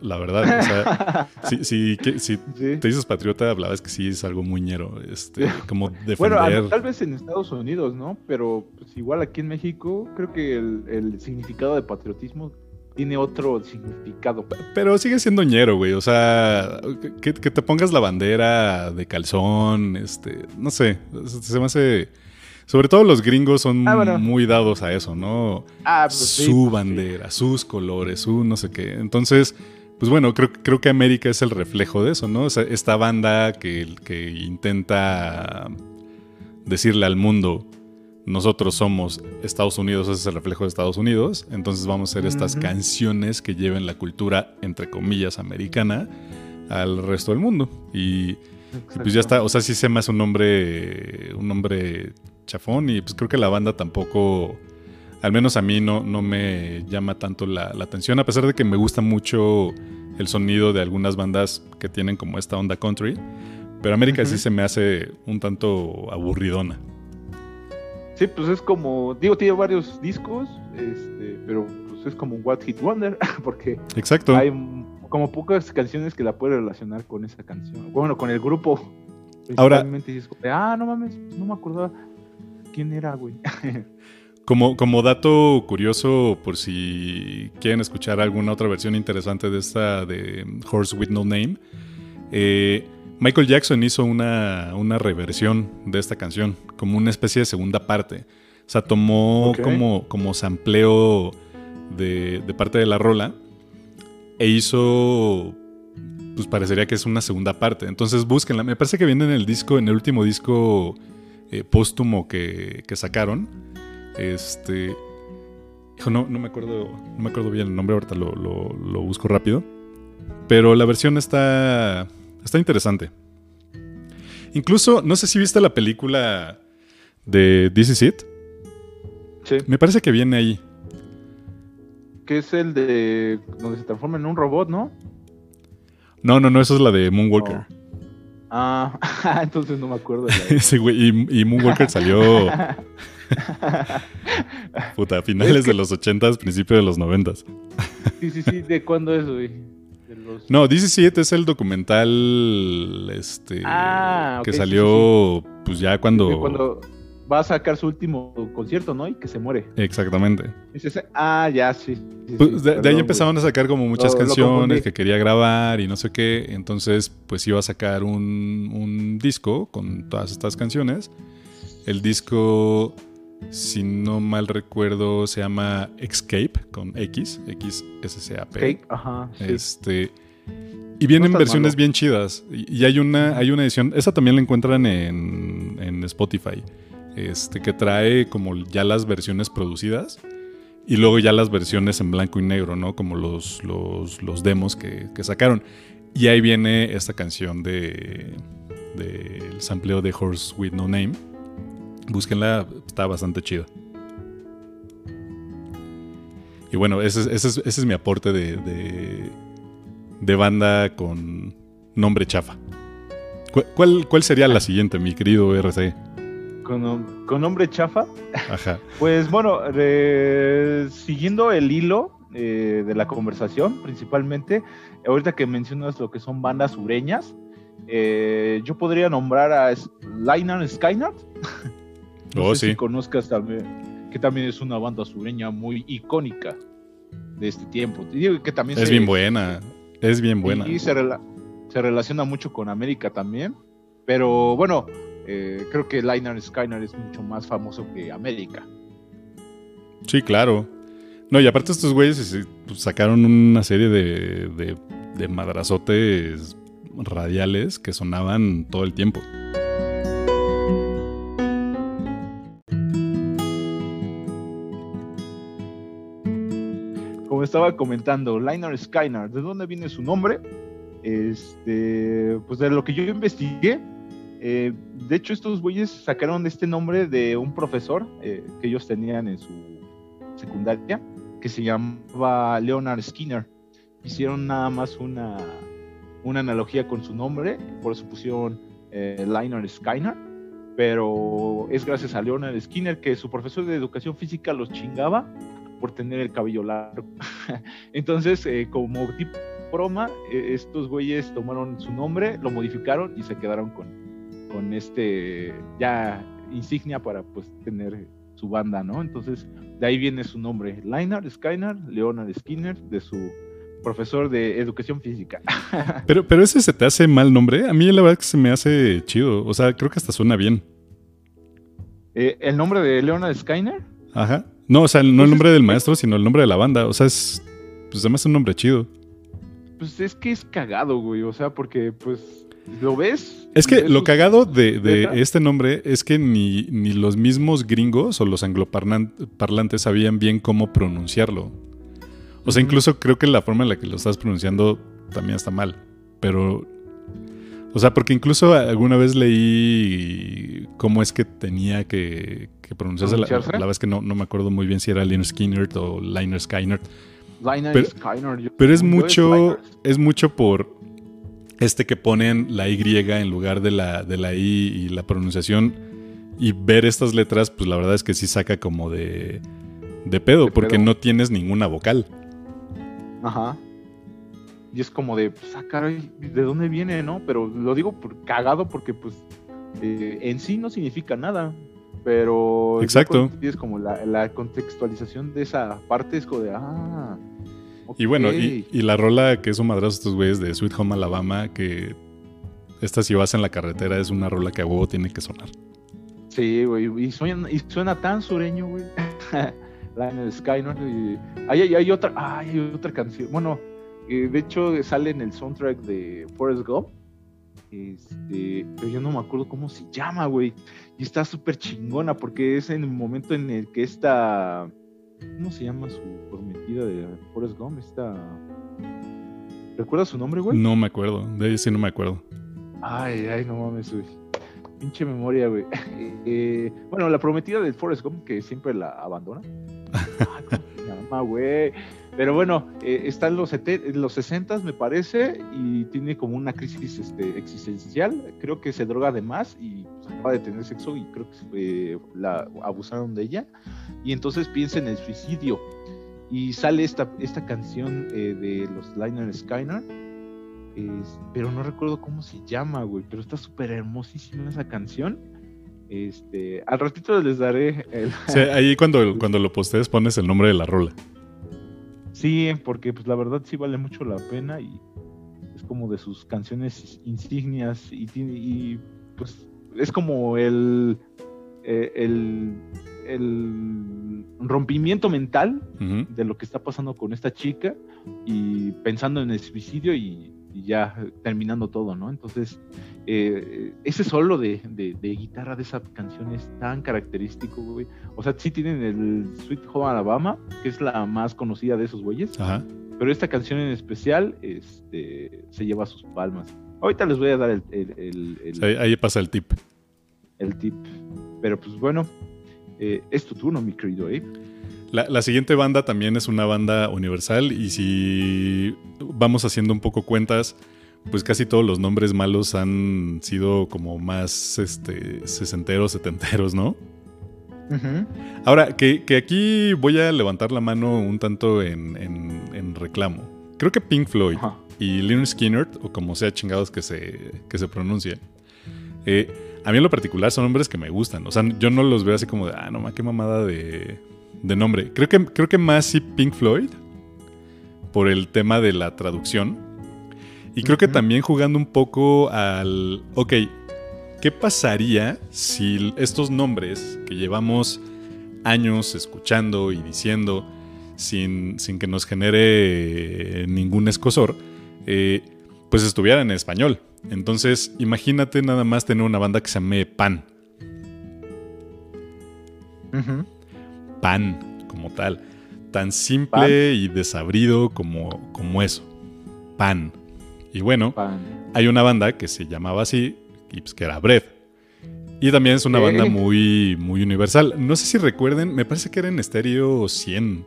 la verdad. O sea, *laughs* si, te dices patriota, hablabas que sí es algo muy ñero. Este, como defender. Bueno, tal vez en Estados Unidos, ¿no? Pero pues, igual aquí en México, creo que el, significado de patriotismo tiene otro significado. Pero sigue siendo ñero, güey. O sea, que, te pongas la bandera de calzón, este, no sé, se me hace... Sobre todo los gringos son ah, muy dados a eso, ¿no? Ah, pues su pues bandera, sus colores, su no sé qué. Entonces, pues bueno, creo, creo que América es el reflejo de eso, ¿no? esta banda que, que intenta decirle al mundo, nosotros somos Estados Unidos, ese es el reflejo de Estados Unidos, entonces vamos a hacer estas canciones que lleven la cultura, entre comillas, americana al resto del mundo. Y, pues ya está, o sea, sí se me hace un nombre, un nombre chafón y pues creo que la banda tampoco al menos a mí no, no me llama tanto la, atención, a pesar de que me gusta mucho el sonido de algunas bandas que tienen como esta onda country. Pero América sí se me hace un tanto aburridona. Sí, pues es como, digo, tiene varios discos, este, pero pues es como un What Hit Wonder, *laughs* porque Exacto. hay como pocas canciones que la puede relacionar con esa canción. Bueno, con el grupo. Ahora, ah, no mames, no me acordaba quién era, güey. *laughs* Como, como dato curioso, por si quieren escuchar alguna otra versión interesante de esta de Horse with No Name, eh, Michael Jackson hizo una, una, reversión de esta canción, como una especie de segunda parte. O sea, tomó como, como sampleo de, de, parte de la rola e hizo, pues parecería que es una segunda parte. Entonces búsquenla. Me parece que viene en el disco, en el último disco eh, póstumo que, que sacaron este. Hijo, no, no me acuerdo. No me acuerdo bien el nombre, ahorita lo, lo, lo busco rápido. Pero la versión está. Está interesante. Incluso, no sé si viste la película de This Is It. Sí. Me parece que viene ahí. Que es el de donde se transforma en un robot, ¿no? No, no, no, esa es la de Moonwalker. Oh. Ah, *laughs* entonces no me acuerdo. De la... *laughs* sí, güey, y, y, Moonwalker salió. *laughs* *laughs* Puta, finales Es que- de los 80s, principios de los 90s. sí, sí, sí. ¿De cuándo es, güey? Los- No, 17 es el documental este Ah, ok, que sí, salió pues ya cuando, cuando va a sacar su último concierto, ¿no? Y que se muere. exactamente. Ese- Ah, ya, sí. Pues, de, ahí empezaron a sacar como muchas Lo- canciones que quería grabar y no sé qué. Entonces, pues iba a sacar un, un disco con todas estas canciones. El disco, si no mal recuerdo, se llama Escape con X, X S C A P. ajá. sí. Este. Y vienen versiones malo. bien chidas. Y, y hay una, hay una edición. Esa también la encuentran en, en Spotify. Este, que trae como ya las versiones producidas. Y luego ya las versiones en blanco y negro, ¿no? Como los, los, los demos que, que sacaron. Y ahí viene esta canción de. del sampleo de Horse with No Name. Búsquenla, está bastante chida. Y bueno, ese, es- ese es, ese es mi aporte de, de, de banda con nombre chafa. ¿Cuál, sería la siguiente, mi querido RC? Con, nom- con nombre chafa. Ajá. *laughs* Pues bueno, siguiendo el hilo eh, de la conversación, principalmente, ahorita que mencionas lo que son bandas sureñas, eh, yo podría nombrar a S- Liner Skynyrd. *laughs* No Oh, sé sí. si conozcas también, que también es una banda sureña muy icónica de este tiempo. Digo que también Es se- bien buena. Es bien buena. Y se, rela- se relaciona mucho con América también. Pero bueno, eh, creo que Liner Skyner es mucho más famoso que América. Sí, claro. No, y aparte estos güeyes sacaron una serie de, de, de madrazotes radiales que sonaban todo el tiempo. Estaba comentando, Liner Skyner, ¿de dónde viene su nombre? Este, pues de lo que yo investigué, eh, de hecho estos güeyes sacaron este nombre de un profesor eh, que ellos tenían en su secundaria, que se llamaba Leonard Skinner. Hicieron nada más una, una analogía con su nombre, por eso pusieron eh, Liner Skyner, pero es gracias a Leonard Skinner que su profesor de educación física los chingaba por tener el cabello largo. *laughs* Entonces, eh, como tipo broma, eh, estos güeyes tomaron su nombre, lo modificaron y se quedaron con, con este ya insignia para pues tener su banda, ¿no? Entonces, de ahí viene su nombre, Liner Skyner, Leonard Skinner, de su profesor de educación física. *laughs* Pero, pero ese se te hace mal nombre. A mí la verdad que se me hace chido. O sea, creo que hasta suena bien. Eh, ¿El nombre de Leonard Skyner? Ajá. No, o sea, no el Pues es- nombre del maestro, sino el nombre de la banda. O sea, es. Pues me hace un nombre chido. Pues es que es cagado, güey, o sea, porque pues lo ves. Es que ves lo sus- cagado de, de este nombre es que ni, ni los mismos gringos o los angloparlantes sabían bien cómo pronunciarlo. O sea, incluso creo que la forma en la que lo estás pronunciando también está mal. Pero. O sea, porque incluso alguna vez leí cómo es que tenía que, que pronunciarse. La, la vez que no, no me acuerdo muy bien si era Liner Skinner o Liner Skyner. Liner pero- Skyner, yo- Pero es mucho, es mucho por este que ponen la Y en lugar de la, de la I y la pronunciación. Y ver estas letras, pues la verdad es que sí saca como de, de pedo, De porque pedo. no tienes ninguna vocal. Ajá. Y es como de, pues, ah, caray, ¿de dónde viene, no? Pero lo digo por cagado porque, pues, eh, en sí no significa nada. Pero. Exacto. cuando tienes como la, la contextualización de esa parte, es como de, ah. Y bueno, y, y la rola que es un madrazo estos güeyes de Sweet Home Alabama, que esta si vas en la carretera es una rola que a huevo tiene que sonar. Sí, güey, y suena, y suena tan sureño, güey. *laughs* Lionel Skyner. Y hay, hay, hay otra, ay, hay otra canción. Bueno, eh, de hecho sale en el soundtrack de Forrest Gump. Este, pero yo no me acuerdo cómo se llama, güey. Y está súper chingona porque es en el momento en el que esta ¿Cómo se llama su prometida de Forrest Gump? Esta. ¿Recuerdas su nombre, güey? No me acuerdo, de ella sí no me acuerdo. Ay, ay, no mames, güey. Pinche memoria, güey. *laughs* Eh, bueno, la prometida de Forrest Gump, que siempre la abandona. *laughs* Ah, ¿Cómo se llama, güey? Pero bueno, eh, está en los, en los 60 me parece, y tiene como una crisis este, existencial. Creo que se droga de más y pues, acaba de tener sexo y creo que la abusaron de ella. Y entonces piensa en el suicidio. Y sale esta, esta canción eh, de los Liner Skyner. pero no recuerdo cómo se llama, güey. Pero está súper hermosísima esa canción. Este, al ratito les daré el... Ahí cuando, cuando lo postees pones el nombre de la rola. Sí, porque pues la verdad sí vale mucho la pena y es como de sus canciones insignias y, y pues es como el, eh, el, el, rompimiento mental de lo que está pasando con esta chica y pensando en el suicidio y y ya terminando todo, ¿no? Entonces, eh, ese solo de, guitarra de esa canción es tan característico, güey. O sea, sí tienen el Sweet Home Alabama, que es la más conocida de esos güeyes. Ajá. Pero esta canción en especial este, se lleva sus palmas. Ahorita les voy a dar el... ahí pasa el tip. El tip. Pero pues bueno, eh, es tu turno, mi querido Abe. La, siguiente banda también es una banda universal y si vamos haciendo un poco cuentas, pues casi todos los nombres malos han sido como más este, sesenteros, setenteros, ¿no? Ahora, que, aquí voy a levantar la mano un tanto en, reclamo. Creo que Pink Floyd y Leonard Skinner, o como sea chingados que se, que se pronuncien, eh, a mí en lo particular son nombres que me gustan. O sea, yo no los veo así como de, ah, no, ma, qué mamada de, de nombre. Creo que, creo que más sí Pink Floyd, por el tema de la traducción. Y creo que también jugando un poco al, ok, ¿qué pasaría si estos nombres que llevamos años escuchando y diciendo sin, sin que nos genere ningún escosor, eh, pues estuvieran en español? Entonces, imagínate nada más tener una banda que se llame Pan pan como tal. Tan simple y desabrido como, como eso. Pan. Y bueno, hay una banda que se llamaba así, pues, que era Bread. Y también es una banda muy, muy universal. No sé si recuerden, me parece que era en estéreo 100.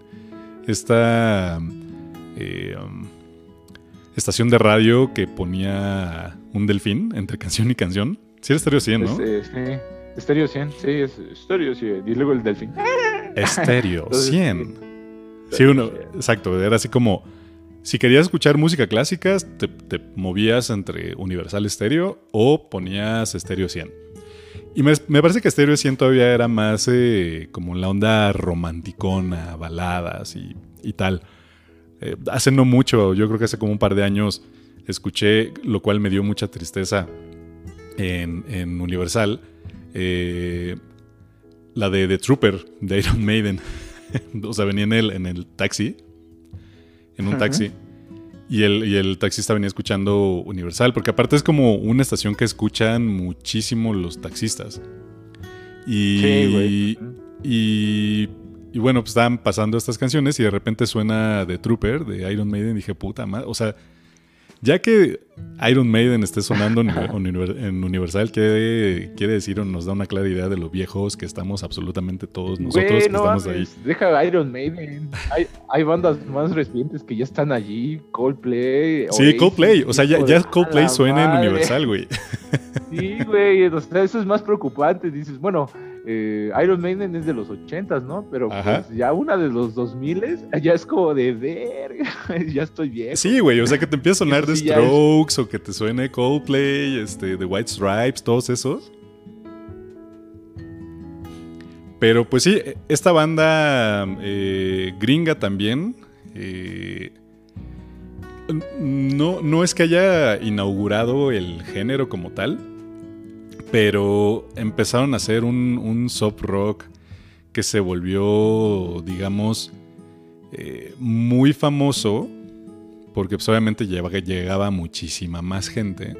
Esta eh, um, estación de radio que ponía un delfín entre *laughs* canción y canción. Sí, era estéreo 100, ¿no? Sí, sí. Estéreo 100, sí, es estéreo 100. Y luego el delfín. Estéreo *laughs* 100. Sí, uno, exacto, era así como, si querías escuchar música clásica, te, movías entre Universal Estéreo o ponías Estéreo 100. Y me, parece que Estéreo 100 todavía era más eh, como la onda romanticona, baladas y, tal. Eh, hace no mucho, yo creo que hace como un par de años, escuché, lo cual me dio mucha tristeza en, en Universal. Eh, la de The Trooper de Iron Maiden. *laughs* o sea, venía en el, en el taxi, en un taxi. Y el, y el, taxista venía escuchando Universal, porque aparte es como una estación que escuchan muchísimo los taxistas. Y, sí, y, y, bueno, pues estaban pasando estas canciones y de repente suena The Trooper de Iron Maiden. Y dije, puta madre, o sea, ya que Iron Maiden esté sonando en Universal, ¿qué quiere decir o nos da una clara idea de lo viejos que estamos absolutamente todos nosotros que estamos ahí? Deja Iron Maiden. Hay, bandas más recientes que ya están allí, Coldplay. Sí, Coldplay. O sea, ya, Coldplay suena en Universal, güey. Sí, güey. O sea, eso es más preocupante. Dices, bueno, eh, Iron Maiden es de los 80, ¿no? Pero pues, ya una de los 2000 *laughs* ya es como de ver, *laughs* ya estoy bien. Sí, güey, o sea que te empieza a sonar *laughs* The Strokes o que te suene Coldplay, este, The White Stripes, todos esos. Pero pues sí, esta banda eh, gringa también. Eh, no, no es que haya inaugurado el género como tal pero empezaron a hacer un, un soft rock que se volvió, digamos, eh, muy famoso, porque pues, obviamente llegaba muchísima más gente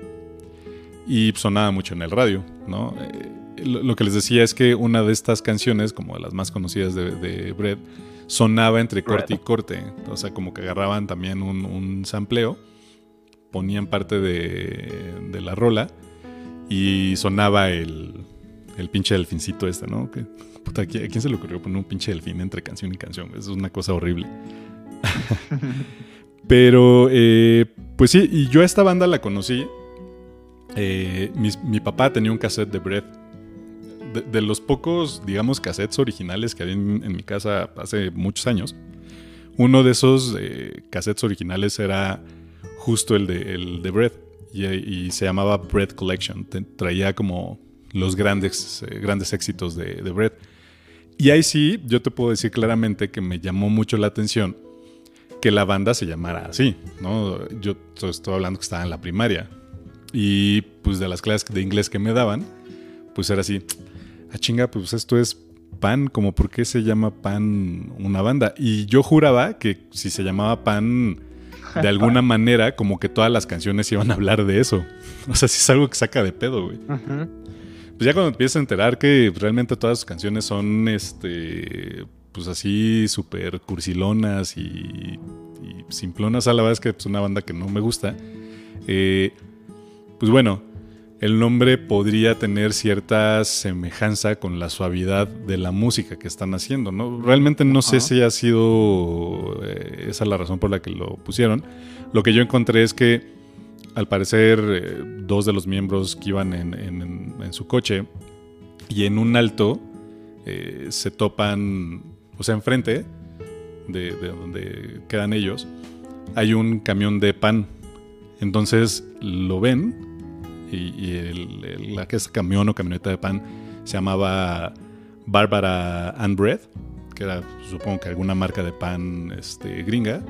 y sonaba mucho en el radio, ¿no? Eh, lo, que les decía es que una de estas canciones, como las más conocidas de, de Bread, sonaba entre corte y corte. O sea, como que agarraban también un, un sampleo, ponían parte de, de, la rola y sonaba el, el pinche delfincito este, ¿no? Que, puta, ¿a quién se le ocurrió poner un pinche delfín entre canción y canción? Es una cosa horrible. *laughs* Pero, eh, pues sí, y yo a esta banda la conocí. Eh, mi, papá tenía un cassette de Breath. De, los pocos, digamos, cassettes originales que había en, mi casa hace muchos años. Uno de esos eh, cassettes originales era justo el de, el de Breath. Y, se llamaba Breath Collection. traía como los grandes, grandes éxitos de, de Breath. Y ahí sí, yo te puedo decir claramente que me llamó mucho la atención que la banda se llamara así, ¿no? Yo estoy hablando que estaba en la primaria y pues de las clases de inglés que me daban, pues era así, a ah, chinga, pues esto es pan, como por qué se llama pan una banda. Y yo juraba que si se llamaba pan *laughs* de alguna manera, como que todas las canciones iban a hablar de eso. *laughs* O sea, si es algo que saca de pedo, güey. Pues ya cuando empiezas a enterar que realmente todas sus canciones son este pues así súper cursilonas y, simplonas a la vez que es una banda que no me gusta. Eh, pues bueno, el nombre podría tener cierta semejanza con la suavidad de la música que están haciendo, ¿no? Realmente no sé si ha sido eh, esa la razón por la que lo pusieron. Lo que yo encontré es que al parecer eh, dos de los miembros que iban en, su coche y en un alto se topan o sea, enfrente de, donde quedan ellos, hay un camión de pan. Entonces lo ven y, el, la que es camión o camioneta de pan se llamaba Bárbara and Bread, que era supongo que alguna marca de pan este, gringa.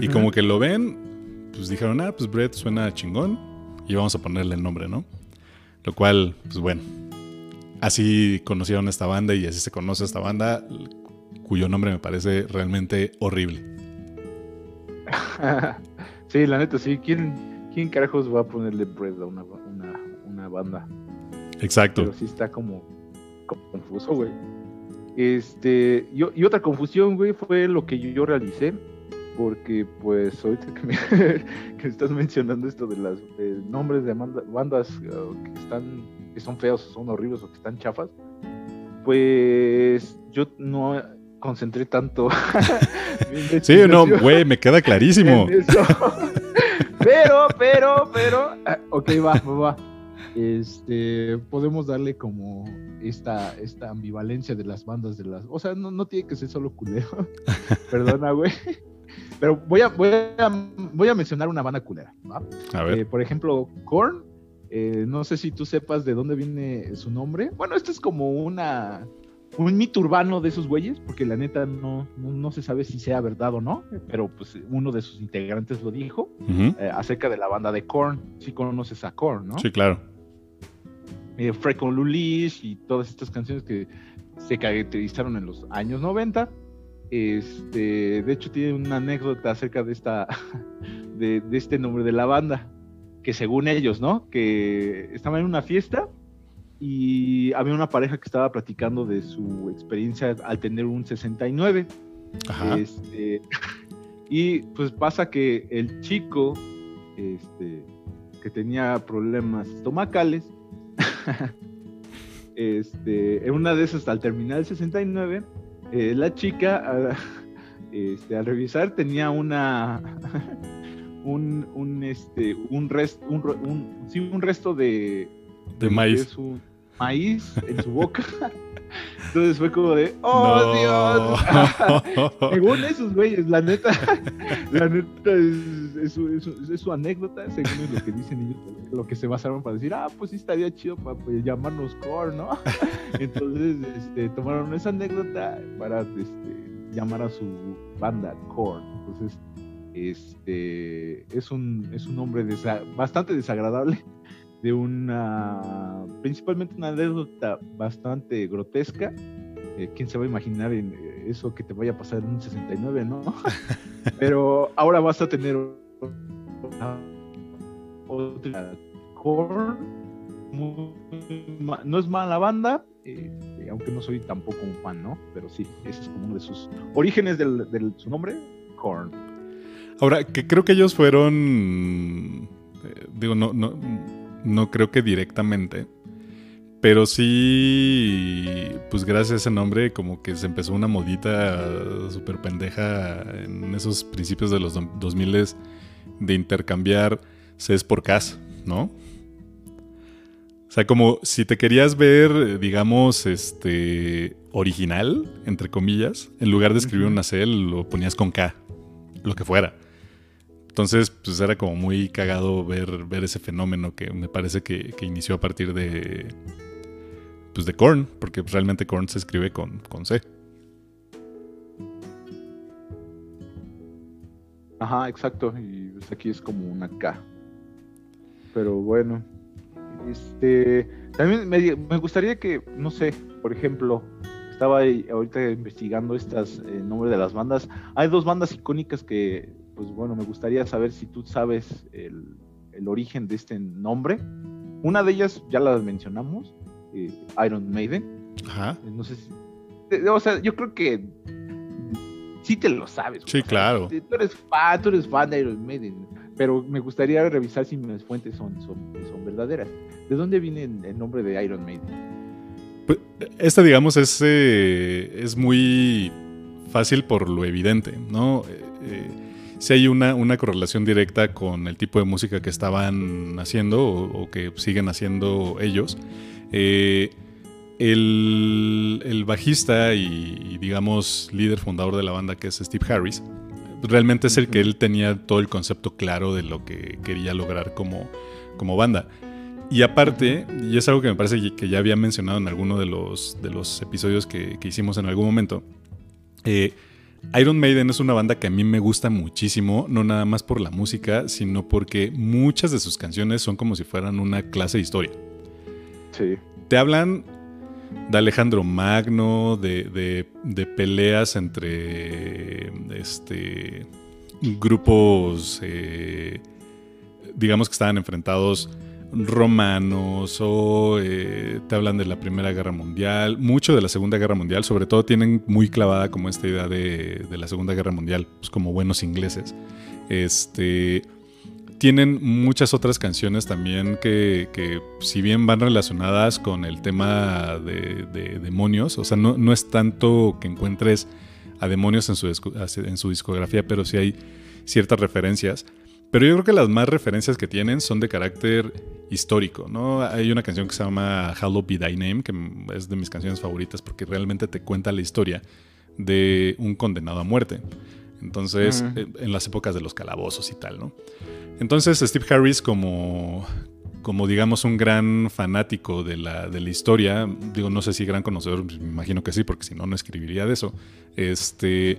Y como que lo ven, pues dijeron, ah, pues Bread suena chingón y vamos a ponerle el nombre, ¿no? Lo cual, pues bueno, así conocieron esta banda y así se conoce esta banda cuyo nombre me parece realmente horrible. *laughs* sí, la neta, sí. ¿Quién, quién carajos va a ponerle Bread a una, una, una banda? Exacto. Pero sí está como, confuso, güey. Este, yo, y otra confusión, güey, fue lo que yo, realicé. Porque, pues, ahorita que, me, *laughs* que estás mencionando esto de los nombres de bandas uh, que están, que son feos, son horribles o que están chafas, pues yo no concentré tanto. *laughs* sí, no, güey, me queda *laughs* clarísimo. Pero, pero, pero, ah, ok, va, va, Este, podemos darle como esta, esta ambivalencia de las bandas de las. O sea, no, no tiene que ser solo culero. *laughs* Perdona, güey. Pero voy a, voy a, voy a mencionar una banda culera. A ver. Eh, por ejemplo, Korn. Eh, no sé si tú sepas de dónde viene su nombre. Bueno, esto es como una un mito urbano de esos güeyes, porque la neta no, no, se sabe si sea verdad o no, pero pues uno de sus integrantes lo dijo eh, acerca de la banda de Korn. Si conoces a Korn, ¿no? Sí, claro. Eh, Freckle Lulis y todas estas canciones que se caracterizaron en los años 90. Este, de hecho, tiene una anécdota acerca de esta *laughs* de, de este nombre de la banda, que según ellos, ¿no? Que estaban en una fiesta y había una pareja que estaba platicando de su experiencia al tener un 69. Ajá. Este, *laughs* y pues pasa que el chico este, que tenía problemas estomacales, *laughs* este, en una de esas al terminar el 69, eh, la chica *laughs* este, al revisar tenía una un, un, este, un, rest, un, sí, un resto de, de, maíz maíz en su boca. *laughs* Entonces fue como de, ¡oh, Dios! *laughs* según esos güeyes, la neta, *laughs* la neta es, su anécdota, según lo que dicen ellos, lo que se basaron para decir, ah, pues sí estaría chido para pues, llamarnos Core, ¿no? Entonces este, tomaron esa anécdota para este, llamar a su banda Core. Entonces, este, es un, es un nombre bastante desagradable de una, principalmente una anécdota bastante grotesca. Eh, ¿Quién se va a imaginar en eh, eso que te vaya a pasar en un 69, no? *laughs* Pero ahora vas a tener otra no es mala banda, eh, aunque no soy tampoco un fan, ¿no? Pero sí, ese es como uno de sus orígenes de su nombre, Korn. Ahora, que creo que ellos fueron, eh, digo, no, no, no creo que directamente, pero sí, pues gracias a ese nombre, como que se empezó una modita súper pendeja en esos principios de los 2000 de intercambiar Cs por Ks, ¿no? O sea, como si te querías ver, digamos, este original, entre comillas, en lugar de escribir una C, lo ponías con K, lo que fuera. Entonces, pues era como muy cagado ver, ver ese fenómeno que me parece que, inició a partir de. Pues de Korn, porque realmente Korn se escribe con, con C. Ajá, exacto. Y pues aquí es como una K. Pero bueno. Este, también me, gustaría que, no sé, por ejemplo, estaba ahorita investigando estas eh, nombres de las bandas. Hay dos bandas icónicas que, pues bueno, me gustaría saber si tú sabes el, origen de este nombre. Una de ellas ya la mencionamos, eh, Iron Maiden. Ajá. Eh, no sé si. O sea, yo creo que sí te lo sabes. Sí, claro. Tú eres fan, tú eres fan de Iron Maiden pero me gustaría revisar si mis fuentes son, son, son verdaderas. ¿De dónde viene el nombre de Iron Maiden? Pues, esta, digamos, es, eh, es muy fácil por lo evidente, ¿no? Eh, eh, si hay una, una, correlación directa con el tipo de música que estaban haciendo o, que siguen haciendo ellos. el, el, bajista y, digamos, líder fundador de la banda, que es Steve Harris, realmente es el que él tenía todo el concepto claro de lo que quería lograr como, como banda. Y aparte, y es algo que me parece que ya había mencionado en alguno de los, de los episodios que, hicimos en algún momento, eh, Iron Maiden es una banda que a mí me gusta muchísimo, no nada más por la música, sino porque muchas de sus canciones son como si fueran una clase de historia. Sí. Te hablan de Alejandro Magno, de, peleas entre este, grupos, eh, digamos que estaban enfrentados romanos o eh, te hablan de la Primera Guerra Mundial, mucho de la Segunda Guerra Mundial, sobre todo tienen muy clavada como esta idea de, de la Segunda Guerra Mundial, pues como buenos ingleses. Este, tienen muchas otras canciones también que, si bien van relacionadas con el tema de, demonios, o sea, no, no, es tanto que encuentres a demonios en su, en su discografía, pero sí hay ciertas referencias. Pero yo creo que las más referencias que tienen son de carácter histórico, ¿no? Hay una canción que se llama Hallowed Be Thy Name, que es de mis canciones favoritas porque realmente te cuenta la historia de un condenado a muerte. Entonces, en las épocas de los calabozos y tal, ¿no? Entonces Steve Harris como, como digamos un gran fanático de la, de la historia, digo, no sé si gran conocedor, me imagino que sí, porque si no, no escribiría de eso, este,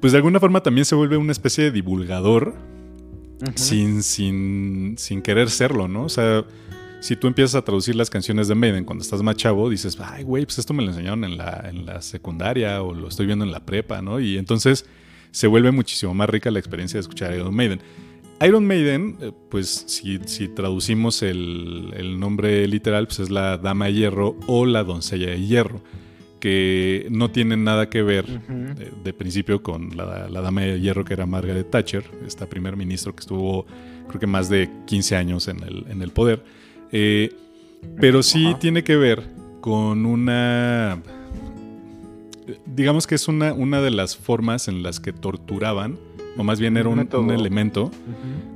pues de alguna forma también se vuelve una especie de divulgador sin, sin, sin querer serlo, ¿no? O sea, si tú empiezas a traducir las canciones de Maiden cuando estás más chavo, dices, ay, güey, pues esto me lo enseñaron en la, en la secundaria o lo estoy viendo en la prepa, ¿no? Y entonces se vuelve muchísimo más rica la experiencia de escuchar Iron Maiden. Iron Maiden, eh, pues si, traducimos el, nombre literal, pues es la Dama de Hierro o la Doncella de Hierro, que no tienen nada que ver de, principio con la, Dama de Hierro que era Margaret Thatcher, esta primer ministro que estuvo creo que más de 15 años en el, en el poder, eh, pero sí tiene que ver con una... Digamos que es una, una de las formas en las que torturaban o más bien era un, elemento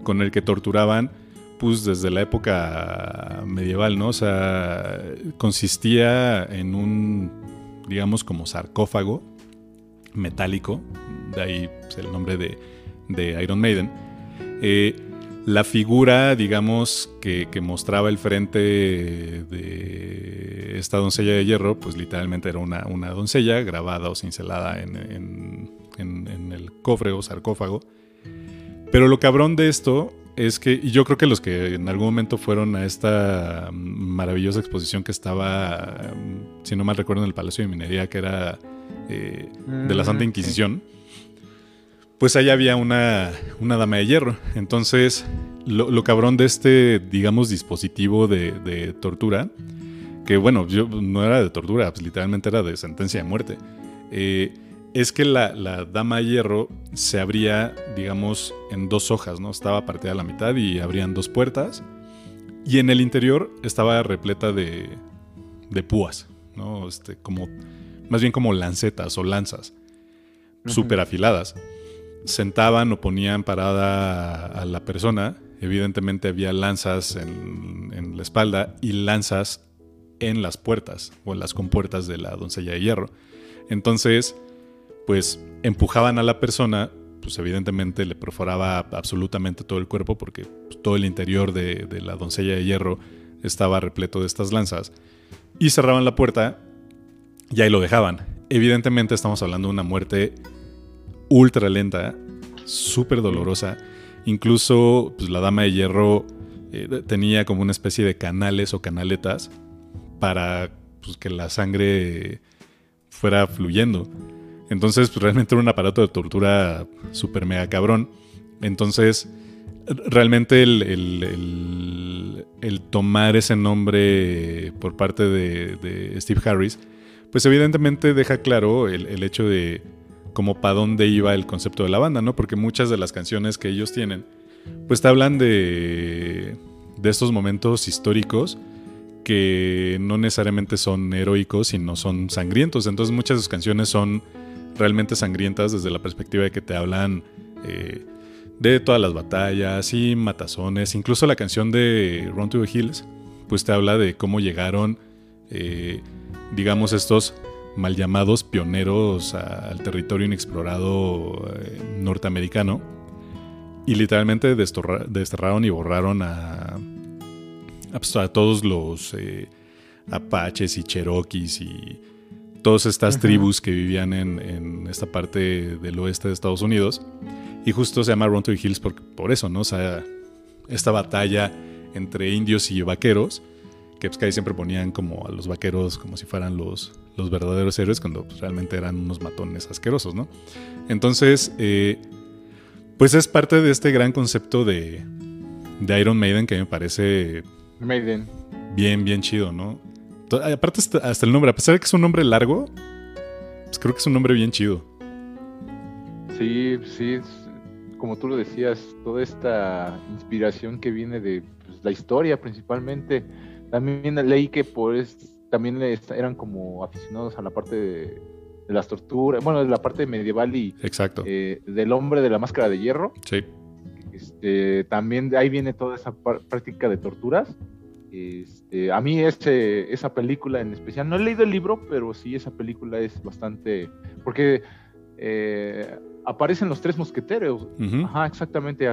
con el que torturaban pues desde la época medieval, ¿no? O sea, consistía en un, digamos, como sarcófago metálico, de ahí el nombre de, Iron Maiden. Eh, la figura, digamos, que, mostraba el frente de esta doncella de hierro, pues literalmente era una, una doncella grabada o cincelada en, en, el cofre o sarcófago. Pero lo cabrón de esto es que, y yo creo que los que en algún momento fueron a esta maravillosa exposición que estaba, si no mal recuerdo, en el Palacio de Minería, que era eh, de la Santa Inquisición, pues ahí había una, una dama de hierro. Entonces, lo, cabrón de este, digamos, dispositivo de, tortura, que bueno, yo, no era de tortura, pues, literalmente era de sentencia de muerte, eh, es que la, la, dama de hierro se abría, digamos, en dos hojas, ¿no? Estaba partida a la mitad y abrían dos puertas. Y en el interior estaba repleta de, de púas, ¿no? Este, como, más bien como lancetas o lanzas, súper afiladas. Sentaban o ponían parada a la persona. Evidentemente había lanzas en, en la espalda y lanzas en las puertas o en las compuertas de la doncella de hierro. Entonces, pues empujaban a la persona, pues evidentemente le perforaba absolutamente todo el cuerpo porque pues, todo el interior de, la doncella de hierro estaba repleto de estas lanzas. Y cerraban la puerta y ahí lo dejaban. Evidentemente estamos hablando de una muerte ultra lenta, súper dolorosa. Incluso pues, la dama de hierro eh, tenía como una especie de canales o canaletas para pues, que la sangre fuera fluyendo. Entonces, pues, realmente era un aparato de tortura súper mega cabrón. Entonces, realmente el, tomar ese nombre por parte de, Steve Harris, pues evidentemente deja claro el, hecho de como para dónde iba el concepto de la banda, ¿no? Porque muchas de las canciones que ellos tienen, pues te hablan de, de estos momentos históricos que no necesariamente son heroicos, sino son sangrientos. Entonces muchas de sus canciones son realmente sangrientas desde la perspectiva de que te hablan eh, de todas las batallas y matazones. Incluso la canción de Run to the Hills, pues te habla de cómo llegaron, eh, digamos, estos mal llamados pioneros al territorio inexplorado eh, norteamericano. Y literalmente desterraron y borraron a, pues, a, todos los apaches y cherokees y todas estas tribus que vivían en, esta parte del oeste de Estados Unidos. Y justo se llama Run to the Hills por, por eso, ¿no? O sea, esta batalla entre indios y vaqueros, que pues ahí siempre ponían como a los vaqueros como si fueran los, los verdaderos héroes, cuando pues, realmente eran unos matones asquerosos, ¿no? Entonces, eh, pues es parte de este gran concepto de, de Iron Maiden que me parece... Maiden. Bien, bien chido, ¿no? Aparte, hasta, el nombre, a pesar de que es un nombre largo, pues creo que es un nombre bien chido. Sí, sí, como tú lo decías, toda esta inspiración que viene de pues, la historia principalmente. También leí que por también eran como aficionados a la parte de, las torturas, bueno, de la parte medieval y Exacto. Eh, del hombre de la máscara de hierro. Sí. Este, también de ahí viene toda esa práctica de torturas. Este, a mí ese, esa película en especial, no he leído el libro, pero sí esa película es bastante, porque eh, aparecen los tres mosqueteros, ajá, exactamente,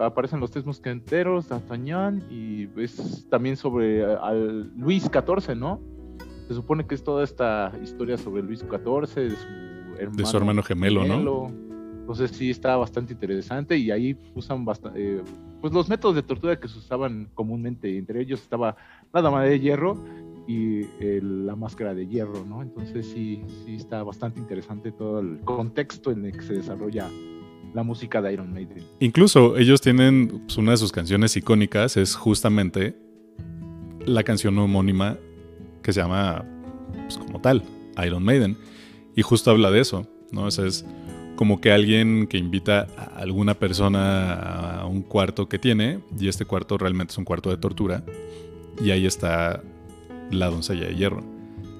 aparecen los tres mosqueteros, D'Artagnan y es también sobre al Luis XIV, ¿no? Se supone que es toda esta historia sobre Luis XIV, de su hermano, de su hermano gemelo, ¿no? Entonces sí está bastante interesante y ahí usan bastante, eh, pues los métodos de tortura que se usaban comúnmente. Entre ellos estaba la dama de hierro y la máscara de hierro, ¿no? Entonces sí, sí está bastante interesante todo el contexto en el que se desarrolla la música de Iron Maiden. Incluso ellos tienen pues, una de sus canciones icónicas, es justamente la canción homónima que se llama pues, como tal, Iron Maiden. Y justo habla de eso, ¿no? O es como que alguien que invita a alguna persona a un cuarto que tiene, y este cuarto realmente es un cuarto de tortura, y ahí está la doncella de hierro.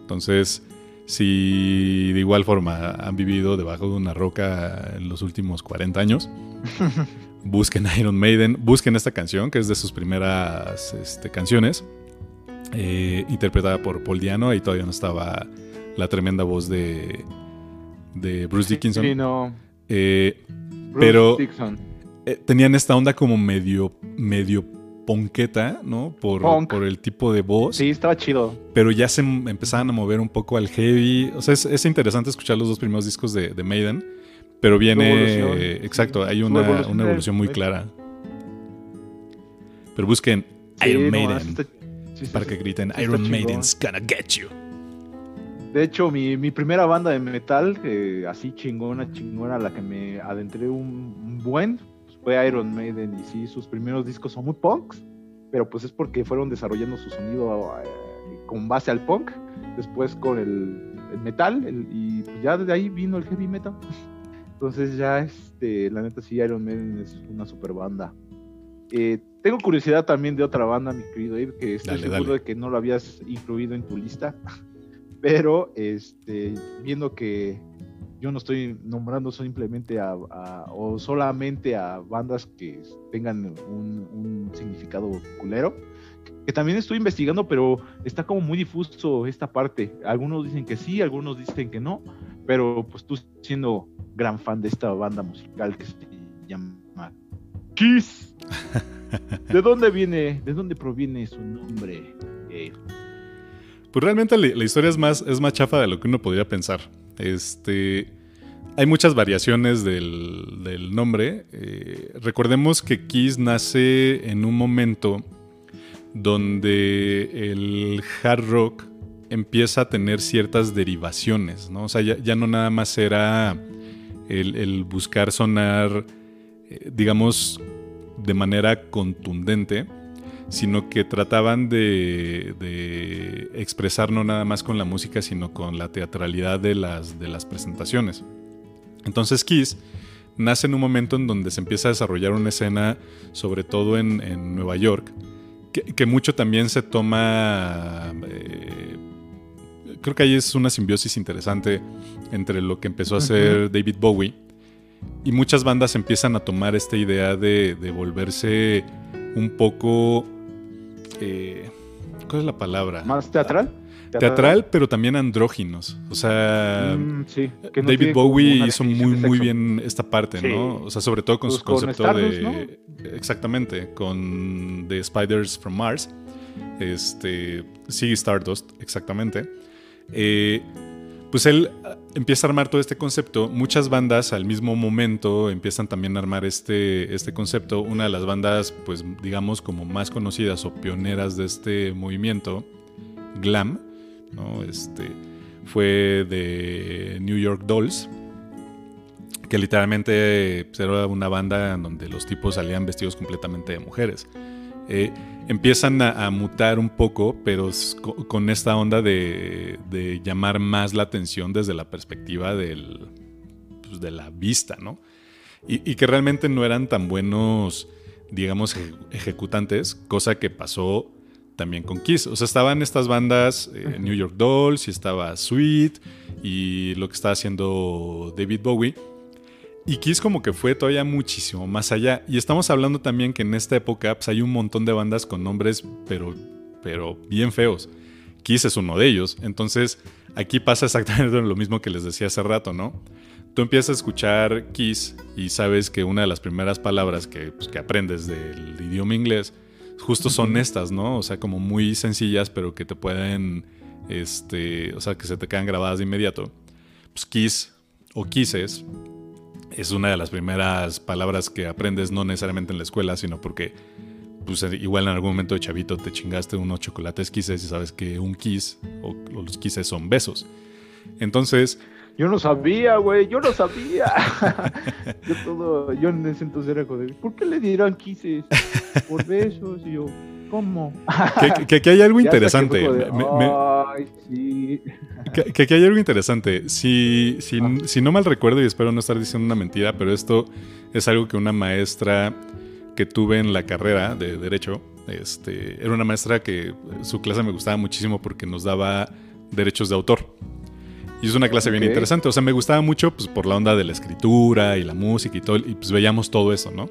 Entonces, si de igual forma han vivido debajo de una roca en los últimos 40 años, *laughs* busquen Iron Maiden, busquen esta canción, que es de sus primeras este, canciones, eh, interpretada por Paul Diano, ahí todavía no estaba la tremenda voz de de Bruce Dickinson. Sí, no. Eh, pero eh, tenían esta onda como medio, medio ponqueta, ¿no? Por, por, el tipo de voz. Sí, estaba chido. Pero ya se empezaban a mover un poco al heavy. O sea, es, interesante escuchar los dos primeros discos de, Maiden. Pero viene. exacto, hay una, evolución, muy clara. Pero busquen Iron Maiden. para que griten Iron Maiden's gonna get you. De hecho, mi, primera banda de metal, así chingona, chingona, la que me adentré un, buen, fue Iron Maiden y sí, sus primeros discos son muy punks, pero pues es porque fueron desarrollando su sonido eh, con base al punk, después con el, metal y pues ya desde ahí vino el heavy metal. Entonces ya, este, la neta sí, Iron Maiden es una super banda. Eh, tengo curiosidad también de otra banda, mi querido Dave, que estoy seguro de que no lo habías incluido en tu lista, *laughs* pero este, viendo que yo no estoy nombrando simplemente a, o solamente a bandas que tengan un, significado culero, que también estoy investigando, pero está como muy difuso esta parte. Algunos dicen que sí, algunos dicen que no, pero pues tú siendo gran fan de esta banda musical que se llama Kiss. *laughs* ¿De dónde viene, de dónde proviene su nombre? Pues realmente la, historia es más, es más chafa de lo que uno podría pensar. Este, hay muchas variaciones del, nombre. Eh, recordemos que Kiss nace en un momento donde el hard rock empieza a tener ciertas derivaciones, ¿no? O sea, ya, no nada más era el, buscar sonar, eh, digamos, de manera contundente, sino que trataban de, expresar no nada más con la música, sino con la teatralidad de las, de las presentaciones. Entonces Kiss nace en un momento en donde se empieza a desarrollar una escena, sobre todo en, Nueva York, que, mucho también se toma... Eh, creo que ahí es una simbiosis interesante entre lo que empezó a hacer David Bowie y muchas bandas empiezan a tomar esta idea de, volverse un poco... Eh, ¿Cuál es la palabra? ¿Más teatral? Teatral, pero también andróginos. O sea, mm, David Bowie hizo muy, muy bien esta parte, ¿no? O sea, sobre todo con pues su concepto de. Exactamente, con The Spiders from Mars. Este. Siggy Stardust, exactamente. Eh, pues él ah, empieza a armar todo este concepto. Muchas bandas al mismo momento empiezan también a armar este, este concepto. Una de las bandas, pues digamos, como más conocidas o pioneras de este movimiento, Glam, ¿no? Este, fue de New York Dolls, que literalmente pues, era una banda en donde los tipos salían vestidos completamente de mujeres. Eh, empiezan a, mutar un poco, pero con esta onda de, llamar más la atención desde la perspectiva del, pues, de la vista, ¿no? Y, que realmente no eran tan buenos, digamos, ejecutantes, cosa que pasó también con Kiss. O sea, estaban estas bandas, eh, New York Dolls, y estaba Sweet, y lo que estaba haciendo David Bowie y Kiss como que fue todavía muchísimo más allá. Y estamos hablando también que en esta época pues, hay un montón de bandas con nombres, pero, pero bien feos. Kiss es uno de ellos. Entonces, aquí pasa exactamente *laughs* lo mismo que les decía hace rato, ¿no? Tú empiezas a escuchar Kiss y sabes que una de las primeras palabras que, pues, que aprendes del idioma inglés justo son estas, ¿no? O sea, como muy sencillas, pero que te pueden, este, o sea, que se te quedan grabadas de inmediato. Pues Kiss o Kisses es una de las primeras palabras que aprendes no necesariamente en la escuela, sino porque pues igual en algún momento de chavito te chingaste unos chocolates kisses y sabes que un kiss o, los kisses son besos. Entonces... Yo no sabía, güey, yo no sabía. *laughs* yo todo, yo en ese entonces era como ¿por qué le dirán kisses? Por besos y yo... ¿Cómo? que, aquí hay algo *laughs* interesante. *laughs* que, aquí hay algo interesante. Si, si, ah. si, no mal recuerdo, y espero no estar diciendo una mentira, pero esto es algo que una maestra que tuve en la carrera de Derecho, este, era una maestra que su clase me gustaba muchísimo porque nos daba derechos de autor. Y es una clase bien interesante. O sea, me gustaba mucho pues, por la onda de la escritura y la música y todo. Y pues veíamos todo eso, ¿no?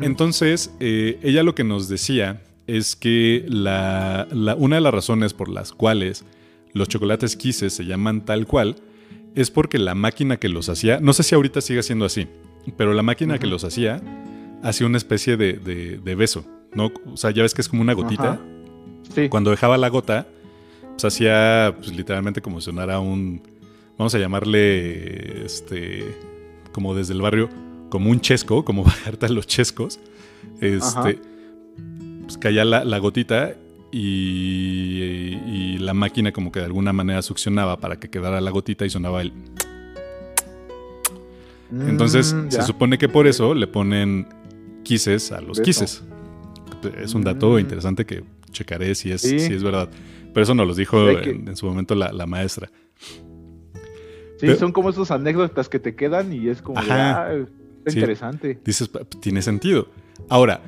Entonces, eh, ella lo que nos decía es que la, una de las razones por las cuales los chocolates Kisses se llaman tal cual es porque la máquina que los hacía, no sé si ahorita sigue siendo así, pero la máquina que los hacía hacía una especie de, beso, ¿no? O sea, ya ves que es como una gotita. Sí. Cuando dejaba la gota, pues hacía pues, literalmente como si sonara un, vamos a llamarle, este, como desde el barrio, como un chesco, como *laughs* bajarte a los chescos, este, pues caía la, gotita y, la máquina como que de alguna manera succionaba para que quedara la gotita y sonaba el... Entonces, Mm, se ya. supone que por eso le ponen quises a los quises. Es un dato Mm. interesante que checaré si es, Sí. si es verdad. Pero eso nos lo dijo que- en, en su momento la, la maestra. Sí, Pero- son como esas anécdotas que te quedan y es como, de, ah, Sí. interesante. Dices, "Pa- tiene sentido. Ahora,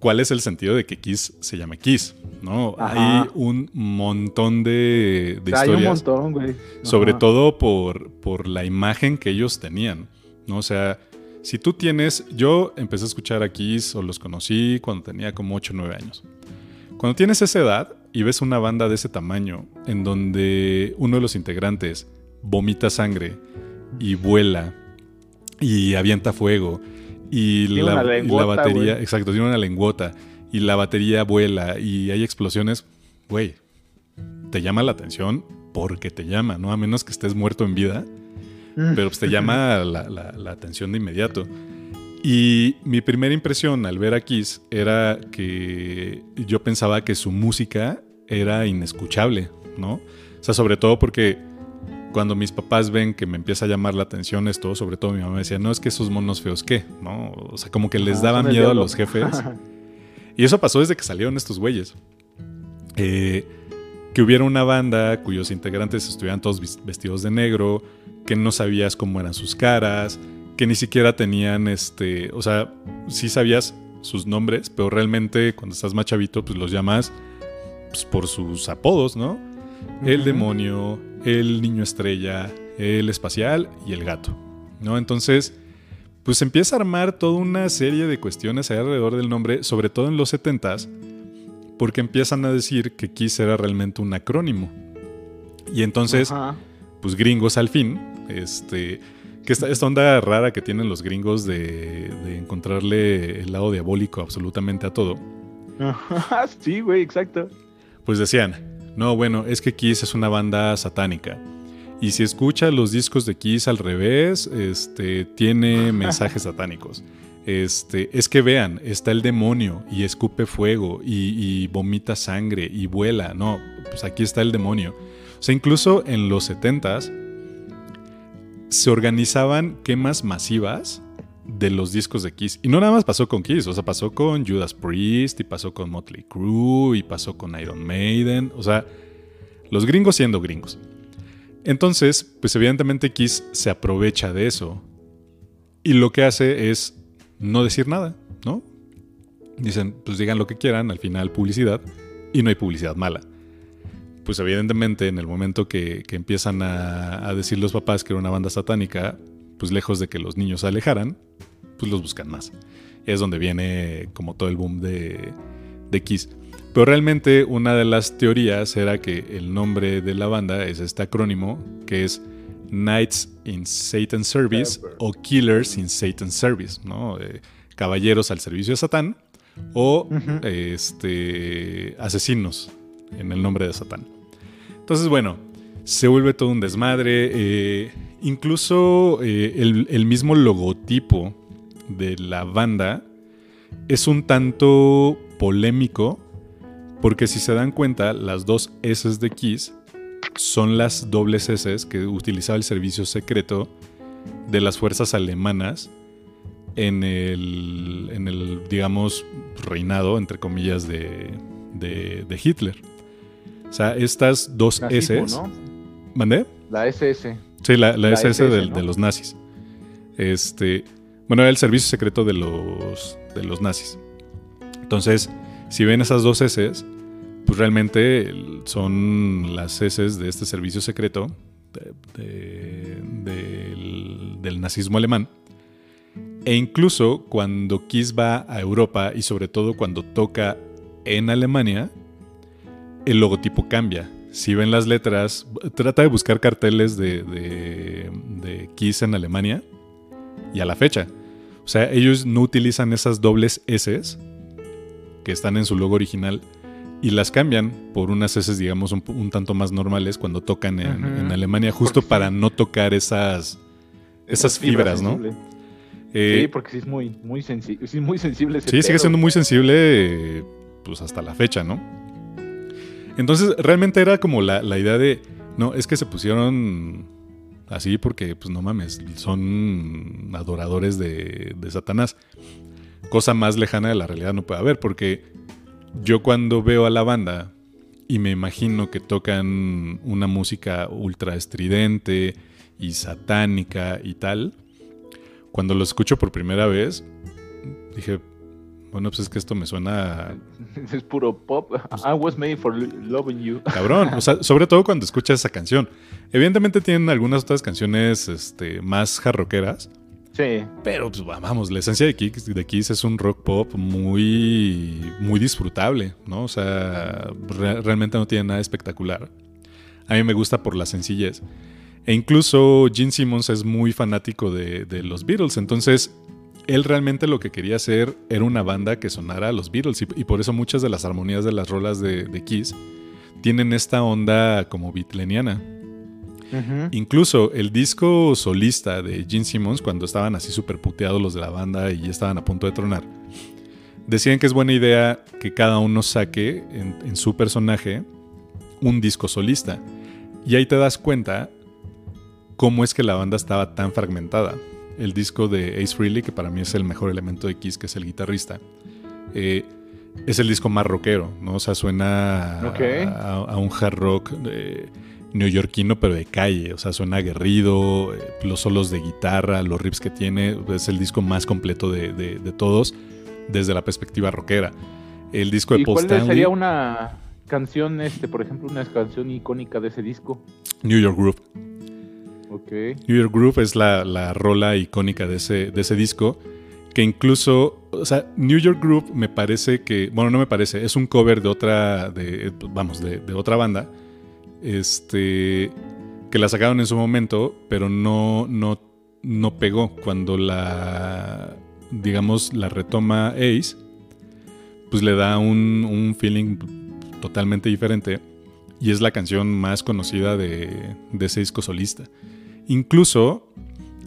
¿cuál es el sentido de que Kiss se llame Kiss? ¿No? Ajá. Hay un montón de, de O sea, hay un historias. montón, güey. Sobre todo por, por la imagen que ellos tenían, ¿no? O sea, si tú tienes, yo empecé a escuchar a Kiss o los conocí cuando tenía como 8 o 9 años. Cuando tienes esa edad y ves una banda de ese tamaño en donde uno de los integrantes vomita sangre y vuela y avienta fuego y, Tiene la, una y la batería, exacto, tiene una lengüota y la batería vuela y hay explosiones, güey, te llama la atención porque te llama, ¿no? A menos que estés muerto en vida, pero pues te llama *laughs* la, la- la atención de inmediato. Y mi primera impresión al ver a Kiss era que yo pensaba que su música era inescuchable, ¿no? O sea, sobre todo porque cuando mis papás ven que me empieza a llamar la atención esto, sobre todo mi mamá decía, no, es que esos monos feos, ¿qué? ¿No? O sea, como que les Ajá, daba miedo a los jefes. *laughs* Y eso pasó desde que salieron estos güeyes. Eh, que hubiera una banda cuyos integrantes estuvieran todos vestidos de negro, que no sabías cómo eran sus caras, que ni siquiera tenían este, o sea, sí sabías sus nombres, pero realmente cuando estás más chavito, pues los llamas pues, por sus apodos, ¿no? El demonio, el niño estrella, el espacial y el gato, ¿no? Entonces, pues empieza a armar toda una serie de cuestiones alrededor del nombre, sobre todo en los 70s, porque empiezan a decir que Kiss era realmente un acrónimo. Y entonces, Ajá. pues gringos al fin, este, que esta, esta onda rara que tienen los gringos de, de encontrarle el lado diabólico absolutamente a todo, Ajá, *laughs* sí, güey, exacto. pues decían, no, bueno, es que Kiss es una banda satánica. Y si escucha los discos de Kiss al revés, este, tiene *laughs* mensajes satánicos. Este, es que vean, está el demonio y escupe fuego y, y vomita sangre y vuela. No, pues aquí está el demonio. O sea, incluso en los 70s se organizaban quemas masivas de los discos de Kiss. Y no nada más pasó con Kiss, o sea, pasó con Judas Priest y pasó con Motley Crue y pasó con Iron Maiden. O sea, los gringos siendo gringos. Entonces, pues evidentemente Kiss se aprovecha de eso. Y lo que hace es no decir nada, ¿no? Dicen, pues digan lo que quieran, al final publicidad, y no hay publicidad mala. Pues evidentemente en el momento que, que empiezan a, a decir los papás que era una banda satánica, pues lejos de que los niños se alejaran, pues los buscan más. Es donde viene como todo el boom de, de Kiss. Pero realmente una de las teorías era que el nombre de la banda es este acrónimo que es Knights in Satan's Service o Killers in Satan's Service, ¿no? Eh, caballeros al servicio de Satán o este, asesinos en el nombre de Satán. Entonces, bueno, se vuelve todo un desmadre. eh, incluso eh, el, el mismo logotipo de la banda es un tanto polémico porque si se dan cuenta, las dos S de Kiss son las dobles S que utilizaba el servicio secreto de las fuerzas alemanas en el, en el digamos, reinado, entre comillas, de, de, de Hitler. O sea, estas dos S. ¿no? ¿Mandé? La SS. Sí, la, la La SS, SS, del- ¿no? de los nazis. Este, bueno, era el servicio secreto de los, de los nazis. Entonces, si ven esas dos S, pues realmente son las S de este servicio secreto de- de- del, del nazismo alemán. E incluso cuando Kiss va a Europa y sobre todo cuando toca en Alemania, el logotipo cambia. Si ven las letras, trata de buscar carteles de, de, de Kiss en Alemania y a la fecha. O sea, ellos no utilizan esas dobles S que están en su logo original y las cambian por unas S, digamos, un, un tanto más normales cuando tocan en, Alemania, justo Porque para no tocar esas, esas fibras, ¿no? Eh, sí, porque sí es muy, muy, sensi sí, muy sensible. ese Sí, sigue siendo muy sensible, pues hasta la fecha, ¿no? Entonces, realmente era como la, la idea de, no, es que se pusieron así porque, pues no mames, son adoradores de, de Satanás. Cosa más lejana de la realidad no puede haber, porque yo cuando veo a la banda y me imagino que tocan una música ultra estridente y satánica y tal, cuando lo escucho por primera vez, dije, bueno, pues es que esto me suena. *laughs* Es puro pop. I was made for loving you. Cabrón. O sea, *laughs* sobre todo cuando escuchas esa canción. Evidentemente tienen algunas otras canciones este, más jarroqueras. Sí. Pero, pues vamos, la esencia de Kiss, de Kiss es un rock pop muy, muy disfrutable, ¿no? O sea, realmente no tiene nada espectacular. A mí me gusta por la sencillez. E incluso Gene Simmons es muy fanático de, de los Beatles. Entonces, él realmente lo que quería hacer era una banda que sonara a los Beatles y, por eso muchas de las armonías de las rolas de, Kiss tienen esta onda como beatleniana. Incluso el disco solista de Gene Simmons, cuando estaban así súper puteados los de la banda y ya estaban a punto de tronar, decían que es buena idea que cada uno saque en su personaje un disco solista. Y ahí te das cuenta cómo es que la banda estaba tan fragmentada el disco de Ace Frehley, que para mí es el mejor elemento de Kiss, que es el guitarrista, eh, es el disco más rockero, ¿no? O sea, suena a, un hard rock eh, neoyorquino, pero de calle, o sea, suena aguerrido, eh, los solos de guitarra, los riffs que tiene, es el disco más completo de, todos desde la perspectiva rockera. El disco de ¿Y cuál sería una canción, este, por ejemplo, una canción icónica de ese disco? New York Groove. New York Groove es la, rola icónica de ese, de ese disco. Que incluso, o sea, New York Groove me parece que, bueno, no me parece, es un cover de otra, de, vamos, de, otra banda. Este, que la sacaron en su momento, pero no, no, no pegó. Cuando la, digamos, la retoma Ace, pues le da un, un feeling totalmente diferente. Y es la canción más conocida de, de ese disco solista. Incluso,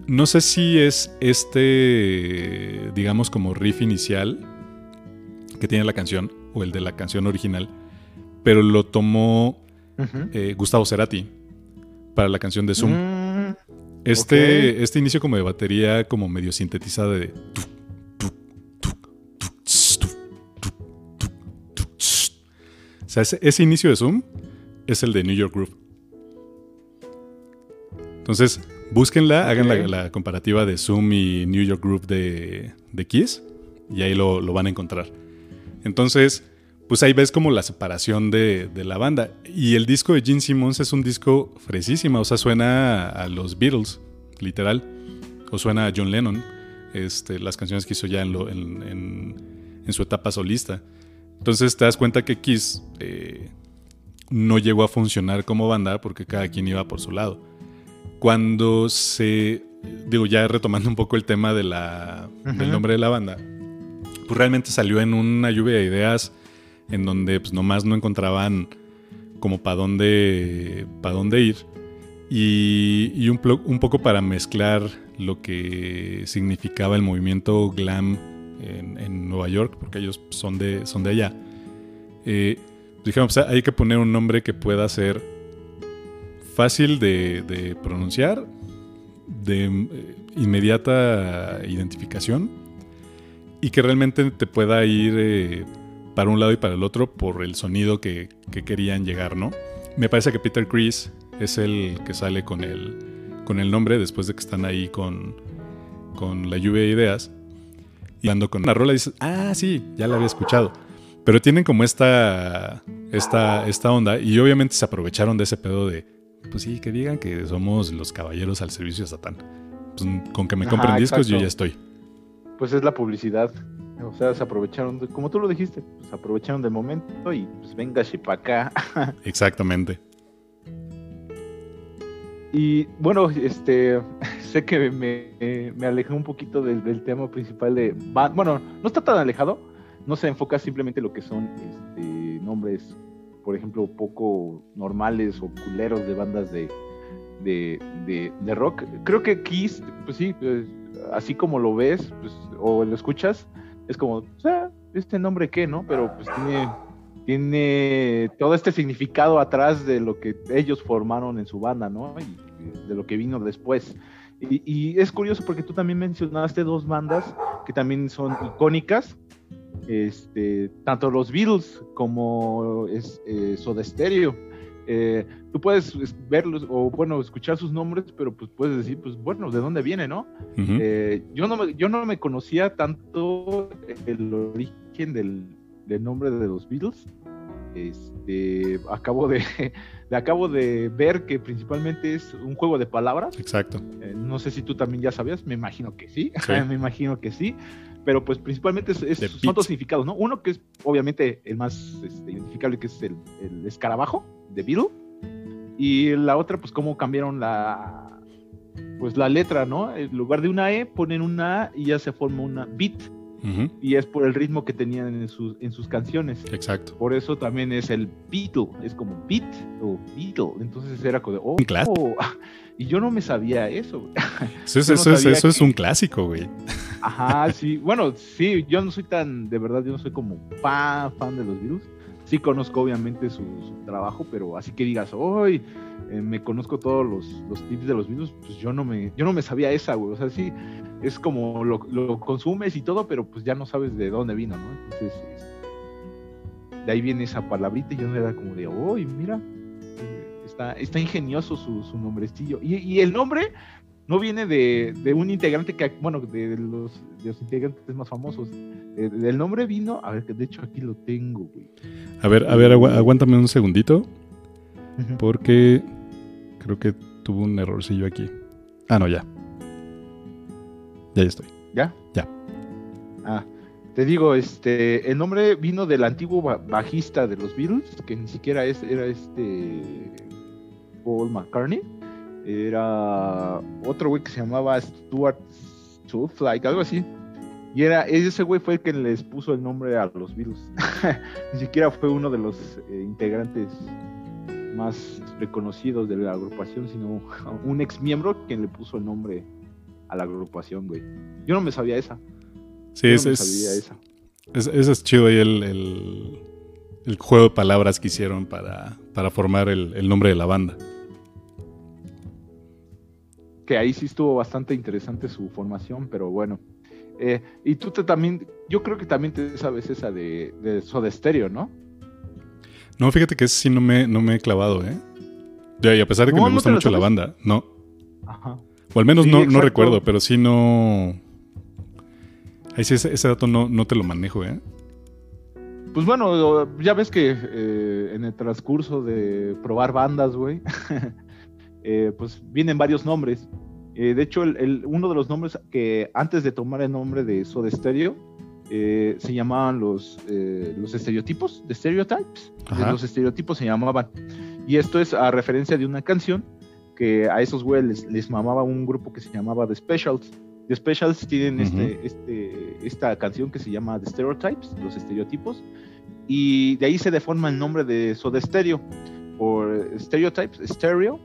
no sé si es este, digamos, como riff inicial que tiene la canción, o el de la canción original, pero lo tomó eh, Gustavo Cerati para la canción de Zoom. Mm, este, este inicio como de batería, como medio sintetizada de... O sea, ese, ese inicio de Zoom es el de New York Groove. Entonces, búsquenla, hagan la, comparativa de Zoom y New York Group de, Kiss y ahí lo, van a encontrar. Entonces, pues ahí ves como la separación de, la banda. Y el disco de Gene Simmons es un disco fresísimo, o sea, suena a los Beatles, literal, o suena a John Lennon, este, las canciones que hizo ya en, su etapa solista. Entonces te das cuenta que Kiss eh, no llegó a funcionar como banda porque cada quien iba por su lado cuando se, digo ya retomando un poco el tema de la, del nombre de la banda, pues realmente salió en una lluvia de ideas en donde pues nomás no encontraban como para dónde, para dónde ir. Y, un, un, poco para mezclar lo que significaba el movimiento glam en, Nueva York, porque ellos son de, son de allá. Eh, dijeron, pues hay que poner un nombre que pueda ser fácil de, pronunciar, de eh, inmediata identificación y que realmente te pueda ir eh, para un lado y para el otro por el sonido que, querían llegar, ¿no? Me parece que Peter Chris es el que sale con el, con el nombre después de que están ahí con, con la lluvia de ideas. Y ando con una rola dices, ah, sí, ya la había escuchado. Pero tienen como esta, esta, esta onda y obviamente se aprovecharon de ese pedo de, pues sí, que digan que somos los caballeros al servicio de Satán. Pues con que me compren discos yo ya estoy. Pues es la publicidad. O sea, se aprovecharon, como tú lo dijiste, pues aprovecharon del momento y pues venga para acá. *laughs* Exactamente. Y bueno, este, *laughs* sé que me, me alejé un poquito del, tema principal de... Bueno, no está tan alejado, no se enfoca simplemente en lo que son este, nombres por ejemplo, poco normales o culeros de bandas de, de, rock. Creo que Kiss, pues sí, pues, así como lo ves pues, o lo escuchas, es como, sea, este nombre qué, ¿no? Pero pues tiene, tiene todo este significado atrás de lo que ellos formaron en su banda, ¿no? Y de lo que vino después. Y, y, es curioso porque tú también mencionaste dos bandas que también son icónicas, este, tanto los Beatles como es, eh, Soda Stereo. Eh, tú puedes verlos o bueno escuchar sus nombres, pero pues puedes decir, pues bueno, ¿de dónde viene, no? eh, yo no me, yo no me conocía tanto el origen del, del nombre de los Beatles. Este, acabo de, *laughs* de, acabo de ver que principalmente es un juego de palabras. Exacto. Eh, no sé si tú también ya sabías, me imagino que sí, *laughs* sí. me imagino que sí, pero pues principalmente es, es, son dos significados, ¿no? Uno que es obviamente el más este, identificable, que es el, el, escarabajo de Beatle, y la otra, pues cómo cambiaron la, pues la letra, ¿no? En lugar de una E ponen una A y ya se forma una beat. Uh -huh. Y es por el ritmo que tenían en sus, en sus canciones. Exacto. Por eso también es el Beatle, es como beat o Beatle. Entonces era como de, oh, oh. *laughs* y yo no me sabía eso. Eso, es, eso, no eso que... es un clásico, güey. Ajá, sí. Bueno, sí, yo no soy tan, de verdad, yo no soy como fan, fan de los Beatles. Sí conozco obviamente su, su trabajo, pero así que digas, hoy eh, me conozco todos los, los, tips de los Beatles, pues yo no me, yo no me sabía esa, güey. O sea, sí, es como lo, lo, consumes y todo, pero pues ya no sabes de dónde vino, ¿no? Entonces, es, de ahí viene esa palabrita y yo me da como de, uy, mira, está, está ingenioso su, su nombrecillo. Y, y, el nombre no viene de, de, un integrante que, bueno, de los, de los integrantes más famosos. Del nombre vino, a ver, que de hecho aquí lo tengo, güey. A ver, a ver, agu aguántame un segundito. Porque creo que tuvo un errorcillo aquí. Ah, no, ya. Ya, ya estoy. ¿Ya? Ya. Ah, te digo, este, el nombre vino del antiguo bajista de los Beatles, que ni siquiera es, era este Paul McCartney. Era otro güey que se llamaba Stuart Like, algo así. Y era, ese güey fue el que les puso el nombre a los Beatles. *laughs* ni siquiera fue uno de los eh, integrantes más reconocidos de la agrupación, sino *laughs* un ex miembro quien le puso el nombre a la agrupación, güey. Yo no me sabía esa. Sí, ese no es, sabía esa. Es, ese es chido ahí el, el, el, juego de palabras que hicieron para, para formar el, el, nombre de la banda. Que ahí sí estuvo bastante interesante su formación, pero bueno. Eh, y tú te también, yo creo que también te sabes esa de, de Soda Stereo, ¿no? No, fíjate que ese sí no me, no me he clavado, ¿eh? Ya, y a pesar de que no, me gusta mucho la banda, no. Ajá. O al menos sí, no, no, recuerdo, pero sí no. Ahí sí, ese, ese, dato no, no te lo manejo, ¿eh? Pues bueno, ya ves que eh, en el transcurso de probar bandas, güey, *laughs* eh, pues vienen varios nombres. Eh, de hecho, el, el, uno de los nombres que antes de tomar el nombre de Soda Stereo, eh, se llamaban los, eh, los estereotipos, de stereotypes. Ajá. Los estereotipos se llamaban. Y esto es a referencia de una canción que a esos güeyes les, les, mamaba un grupo que se llamaba The Specials. The Specials tienen uh -huh. este, este, esta canción que se llama The Stereotypes, los estereotipos. Y de ahí se deforma el nombre de Soda Stereo por Stereotypes, Stereo,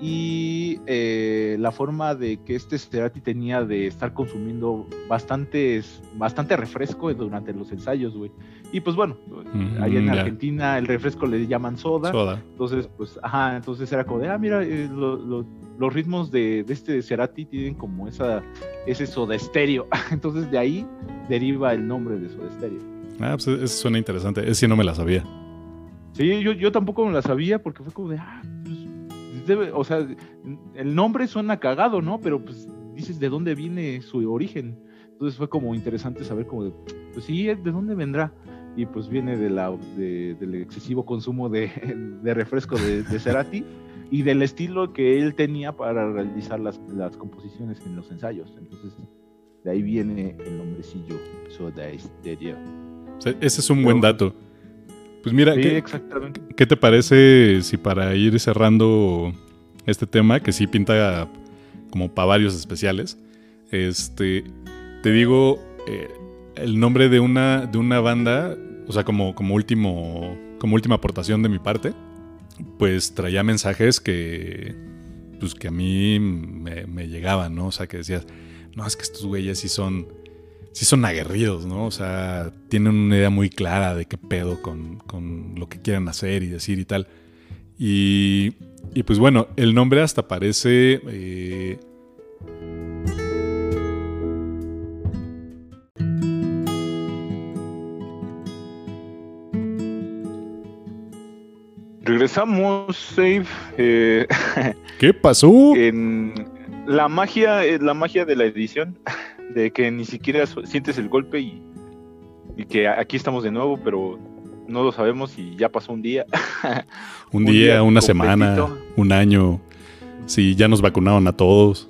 y eh, la forma de que este Cerati tenía de estar consumiendo bastantes, bastante refresco durante los ensayos, güey. Y pues bueno, mm, allá en yeah. Argentina el refresco le llaman soda, soda. Entonces, pues, ajá, entonces era como de, ah, mira, eh, lo, lo, los ritmos de, de, este Cerati tienen como esa, ese soda estéreo. *laughs* entonces de ahí deriva el nombre de soda estéreo. Ah, pues eso suena interesante. Ese sí no me la sabía. Sí, yo, yo tampoco me la sabía porque fue como de, ah, pues debe, o sea, el nombre suena cagado, ¿no? Pero pues dices de dónde viene su origen. Entonces fue como interesante saber como de, pues sí, ¿de dónde vendrá? Y pues viene de la, de, del excesivo consumo de, *laughs* de refresco de, de Cerati y del estilo que él tenía para realizar las, las composiciones en los ensayos. Entonces de ahí viene el nombrecillo Soda Stereo. Ese es un buen dato. Pues mira, sí, ¿qué, exactamente. ¿qué te parece si para ir cerrando este tema, que sí pinta como para varios especiales, este, te digo eh, el nombre de una, de una banda, o sea, como, como, último, como última aportación de mi parte, pues traía mensajes que, pues que a mí me, me llegaban, ¿no? O sea, que decías, no, es que estos güeyes sí son sí son aguerridos, ¿no? O sea, tienen una idea muy clara de qué pedo con, con, lo que quieren hacer y decir y tal. Y, y pues bueno, el nombre hasta parece... Eh, Regresamos, Save. Eh, *laughs* ¿Qué pasó? En la magia, eh, la magia de la edición, de que ni siquiera sientes el golpe y, y que aquí estamos de nuevo, pero no lo sabemos y ya pasó un día. *laughs* un, día, una semana, un año. Sí, ya nos vacunaron a todos.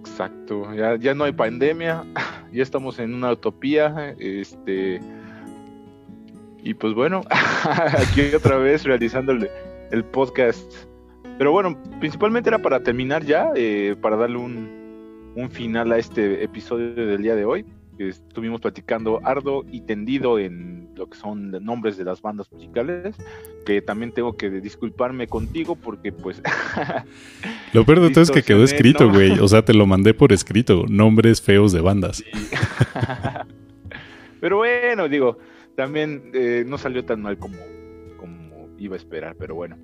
Exacto, ya, ya no hay pandemia, *laughs* ya estamos en una utopía, este y pues bueno, *laughs* aquí otra vez realizando el, podcast. Pero bueno, principalmente era para terminar ya, eh, para darle un, un final a este episodio del día de hoy. Estuvimos platicando ardo y tendido en lo que son nombres de las bandas musicales, que también tengo que disculparme contigo porque pues... *laughs* lo peor de todo es que quedó escrito, güey, o sea, te lo mandé por *laughs* escrito, nombres feos de bandas. *laughs* pero bueno, digo, también eh, no salió tan mal como, como iba a esperar, pero bueno.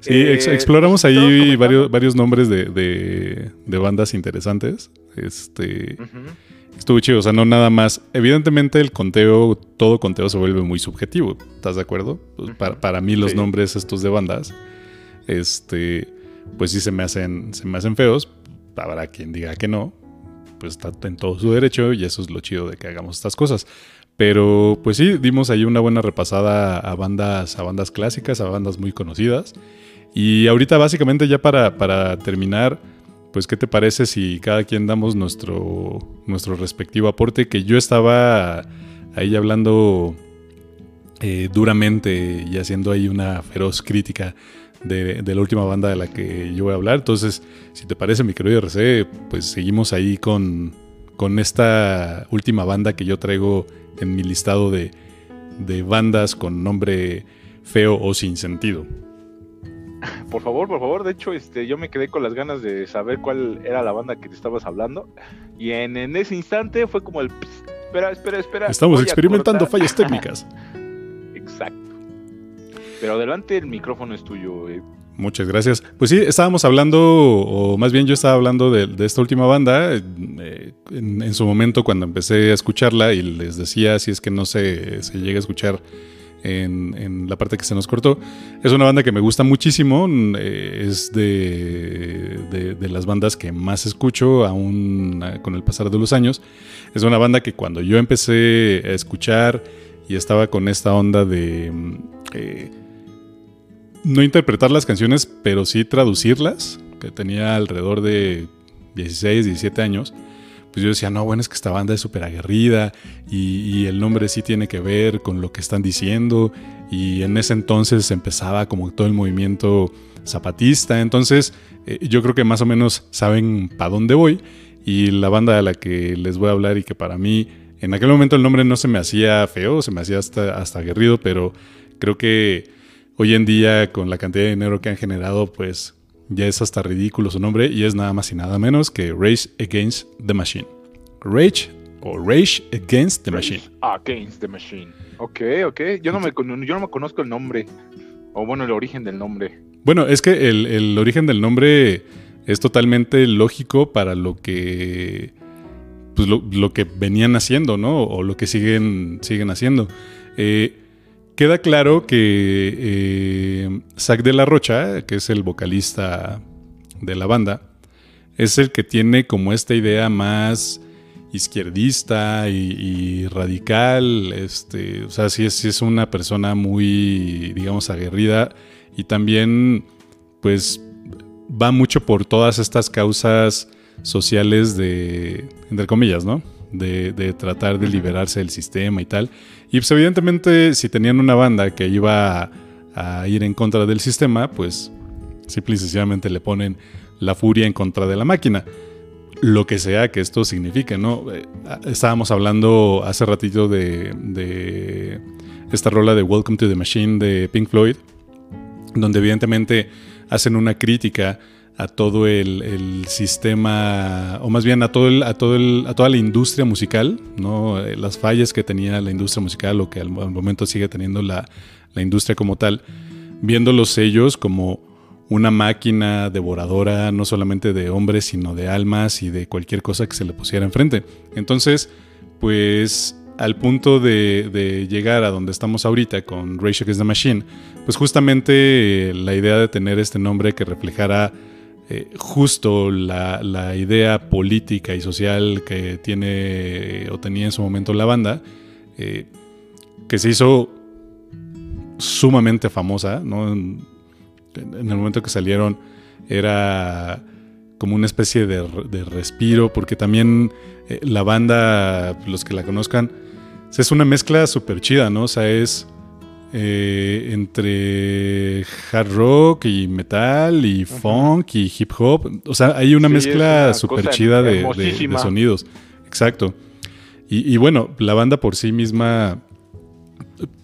Sí, eh, exploramos ahí varios, varios nombres de, de, bandas interesantes. Este... Estuvo chido, o sea, no nada más. Evidentemente el conteo, todo conteo se vuelve muy subjetivo, ¿estás de acuerdo? Pues, para, mí los nombres estos de bandas, este, pues sí se me hacen, se me hacen feos. Habrá quien diga que no, pues está en todo su derecho y eso es lo chido de que hagamos estas cosas. Pero pues sí, dimos ahí una buena repasada a bandas, a bandas clásicas, a bandas muy conocidas. Y ahorita básicamente ya para, para terminar pues ¿qué te parece si cada quien damos nuestro, nuestro respectivo aporte? Que yo estaba ahí hablando eh, duramente y haciendo ahí una feroz crítica de, la última banda de la que yo voy a hablar. Entonces, si te parece, mi querido RC, pues seguimos ahí con, con esta última banda que yo traigo en mi listado de, de bandas con nombre feo o sin sentido. Por favor, por favor. De hecho, este, yo me quedé con las ganas de saber cuál era la banda que te estabas hablando. Y en, ese instante fue como el... espera, espera, espera. Estamos experimentando fallas técnicas. *laughs* Exacto. Pero adelante, el micrófono es tuyo. Eh. Muchas gracias. Pues sí, estábamos hablando, o más bien yo estaba hablando de, esta última banda eh, en, su momento cuando empecé a escucharla y les decía si es que no se, se llega a escuchar en, la parte que se nos cortó. Es una banda que me gusta muchísimo, eh, es de, de, las bandas que más escucho aún eh, con el pasar de los años. Es una banda que cuando yo empecé a escuchar y estaba con esta onda de... Mm, eh, no interpretar las canciones, pero sí traducirlas, que tenía alrededor de 16, 17 años, pues yo decía, no, bueno, es que esta banda es súper aguerrida y, el nombre sí tiene que ver con lo que están diciendo y en ese entonces empezaba como todo el movimiento zapatista, entonces eh, yo creo que más o menos saben para dónde voy. Y la banda de la que les voy a hablar y que para mí en aquel momento el nombre no se me hacía feo, se me hacía hasta, hasta aguerrido, pero creo que hoy en día con la cantidad de dinero que han generado, pues ya es hasta ridículo su nombre y es nada más y nada menos que Rage Against the Machine. Rage o Rage Against the Machine. Against the Machine. Ok, ok. Yo no, me, yo no me conozco el nombre. O bueno, el origen del nombre. Bueno, es que el, origen del nombre es totalmente lógico para lo que. Pues lo, que venían haciendo, ¿no? O lo que siguen, siguen haciendo. Eh, queda claro que eh, Zach de la Rocha, que es el vocalista de la banda, es el que tiene como esta idea más izquierdista y, radical. Este, o sea, sí es, es, una persona muy, digamos, aguerrida y también, pues, va mucho por todas estas causas sociales de, entre comillas, ¿no? De, tratar de liberarse del sistema y tal. Y pues evidentemente si tenían una banda que iba a, ir en contra del sistema, pues simple y sencillamente le ponen la furia en contra de la máquina. Lo que sea que esto signifique, ¿no? Eh, estábamos hablando hace ratito de, de esta rola de Welcome to the Machine de Pink Floyd, donde evidentemente hacen una crítica a todo el, sistema, o más bien a, todo el, a, todo el, a toda la industria musical, ¿no? Eh, las fallas que tenía la industria musical o que al momento sigue teniendo la, industria como tal, viendo los sellos como una máquina devoradora no solamente de hombres, sino de almas y de cualquier cosa que se le pusiera enfrente. Entonces, pues al punto de, llegar a donde estamos ahorita con Rage Against the Machine, pues justamente la idea de tener este nombre que reflejara eh, justo la, idea política y social que tiene o tenía en su momento la banda, eh, que se hizo sumamente famosa, ¿no? En, el momento que salieron era como una especie de, respiro, porque también eh, la banda, los que la conozcan, es una mezcla súper chida, ¿no? O sea, es eh, entre hard rock y metal y funk y hip hop. O sea, hay una mezcla súper chida de, sonidos. Exacto. Y, bueno, la banda por sí misma,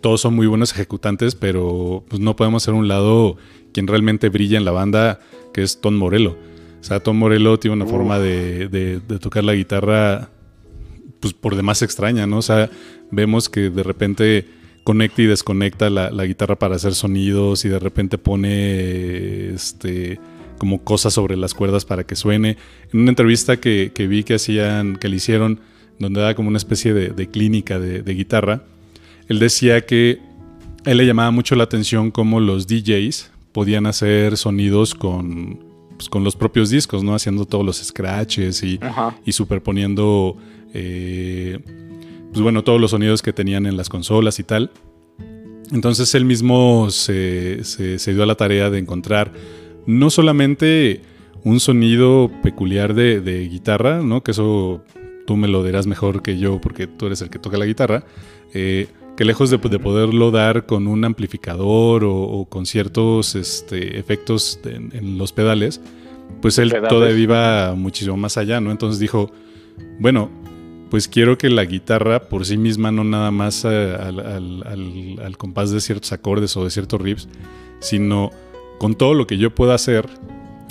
todos son muy buenos ejecutantes, pero pues, no podemos hacer un lado quien realmente brilla en la banda, que es Tom Morello. O sea, Tom Morello tiene una forma de, de, tocar la guitarra, pues por demás extraña, ¿no? O sea, vemos que de repente conecta y desconecta la, guitarra para hacer sonidos y de repente pone este como cosas sobre las cuerdas para que suene. En una entrevista que, vi que hacían, que le hicieron, donde da como una especie de, clínica de, guitarra, él decía que a él le llamaba mucho la atención cómo los DJs podían hacer sonidos con, pues, con los propios discos, ¿no? Haciendo todos los scratches y, y superponiendo eh, pues bueno, todos los sonidos que tenían en las consolas y tal. Entonces él mismo se, dio a la tarea de encontrar no solamente un sonido peculiar de, guitarra, ¿no? Que eso tú me lo dirás mejor que yo porque tú eres el que toca la guitarra. Eh, que lejos de, poderlo dar con un amplificador o, con ciertos este, efectos en, los pedales, pues él todavía iba muchísimo más allá, ¿no? Entonces dijo, bueno, pues quiero que la guitarra por sí misma, no nada más eh, al, compás de ciertos acordes o de ciertos riffs, sino con todo lo que yo pueda hacer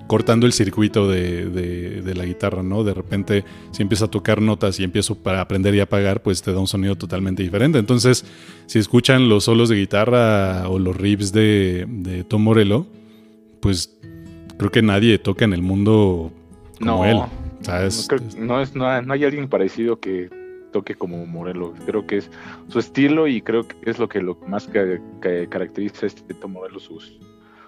cortando el circuito de, la guitarra, ¿no? De repente, si empiezo a tocar notas y empiezo para aprender y apagar, pues te da un sonido totalmente diferente. Entonces, si escuchan los solos de guitarra o los riffs de, Tom Morello, pues creo que nadie toca en el mundo como él. No, es, no, hay alguien parecido que toque como Morelos. Creo que es su estilo y creo que es lo que lo más que, caracteriza a este Tom Morelos, sus,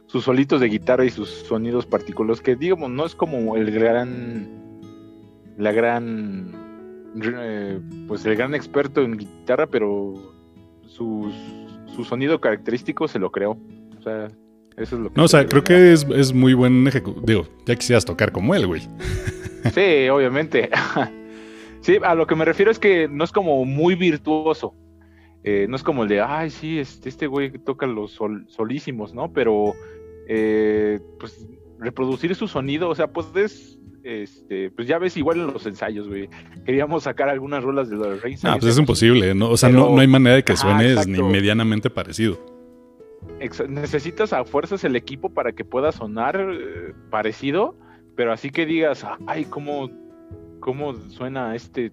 sus solitos de guitarra y sus sonidos particulares, que digamos, no es como el gran, la gran, eh, pues el gran experto en guitarra, pero su sonido característico se lo creó. O sea, eso es lo que... No, o sea, creo que es, es muy buen ejecutivo. Digo, ya quisieras tocar como él, güey. *laughs* Sí, obviamente. *laughs* sí, a lo que me refiero es que no es como muy virtuoso. Eh, no es como el de, ay, sí, este, este güey toca los solísimos, ¿no? Pero, eh, pues, reproducir su sonido, o sea, pues este, pues ya ves igual en los ensayos, güey. Queríamos sacar algunas rolas de los Reyes. Ah, pues es imposible, ¿no? O sea, no, hay manera de que suene ni medianamente parecido. necesitas a fuerzas el equipo para que pueda sonar eh, parecido, pero así que digas, ay, ¿cómo, cómo suena este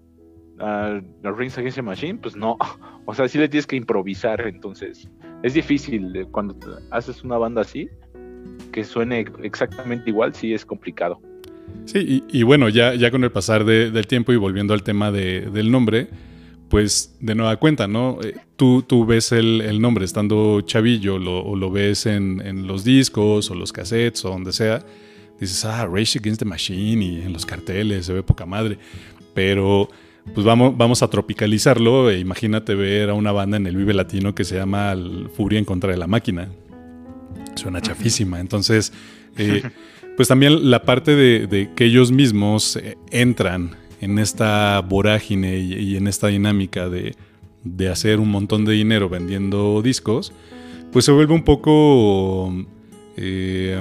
a uh, Rings Against Machine? Pues no. *laughs* O sea, sí le tienes que improvisar. Entonces, es difícil eh, cuando haces una banda así, que suene exactamente igual, sí es complicado. Sí, y, bueno, ya, ya con el pasar del tiempo y volviendo al tema del nombre, pues de nueva cuenta, ¿no? Eh, tú, tú ves el, nombre estando chavillo, o lo ves en, en, los discos o los cassettes o donde sea, dices, ah, Rage Against the Machine y en los carteles se ve poca madre. Pero pues vamos, vamos a tropicalizarlo e imagínate ver a una banda en el Vive Latino que se llama Furia en contra de la máquina. Suena chafísima. Entonces, *laughs* eh, pues también la parte de, que ellos mismos eh, entran en esta vorágine y, en esta dinámica de, hacer un montón de dinero vendiendo discos, pues se vuelve un poco... Eh,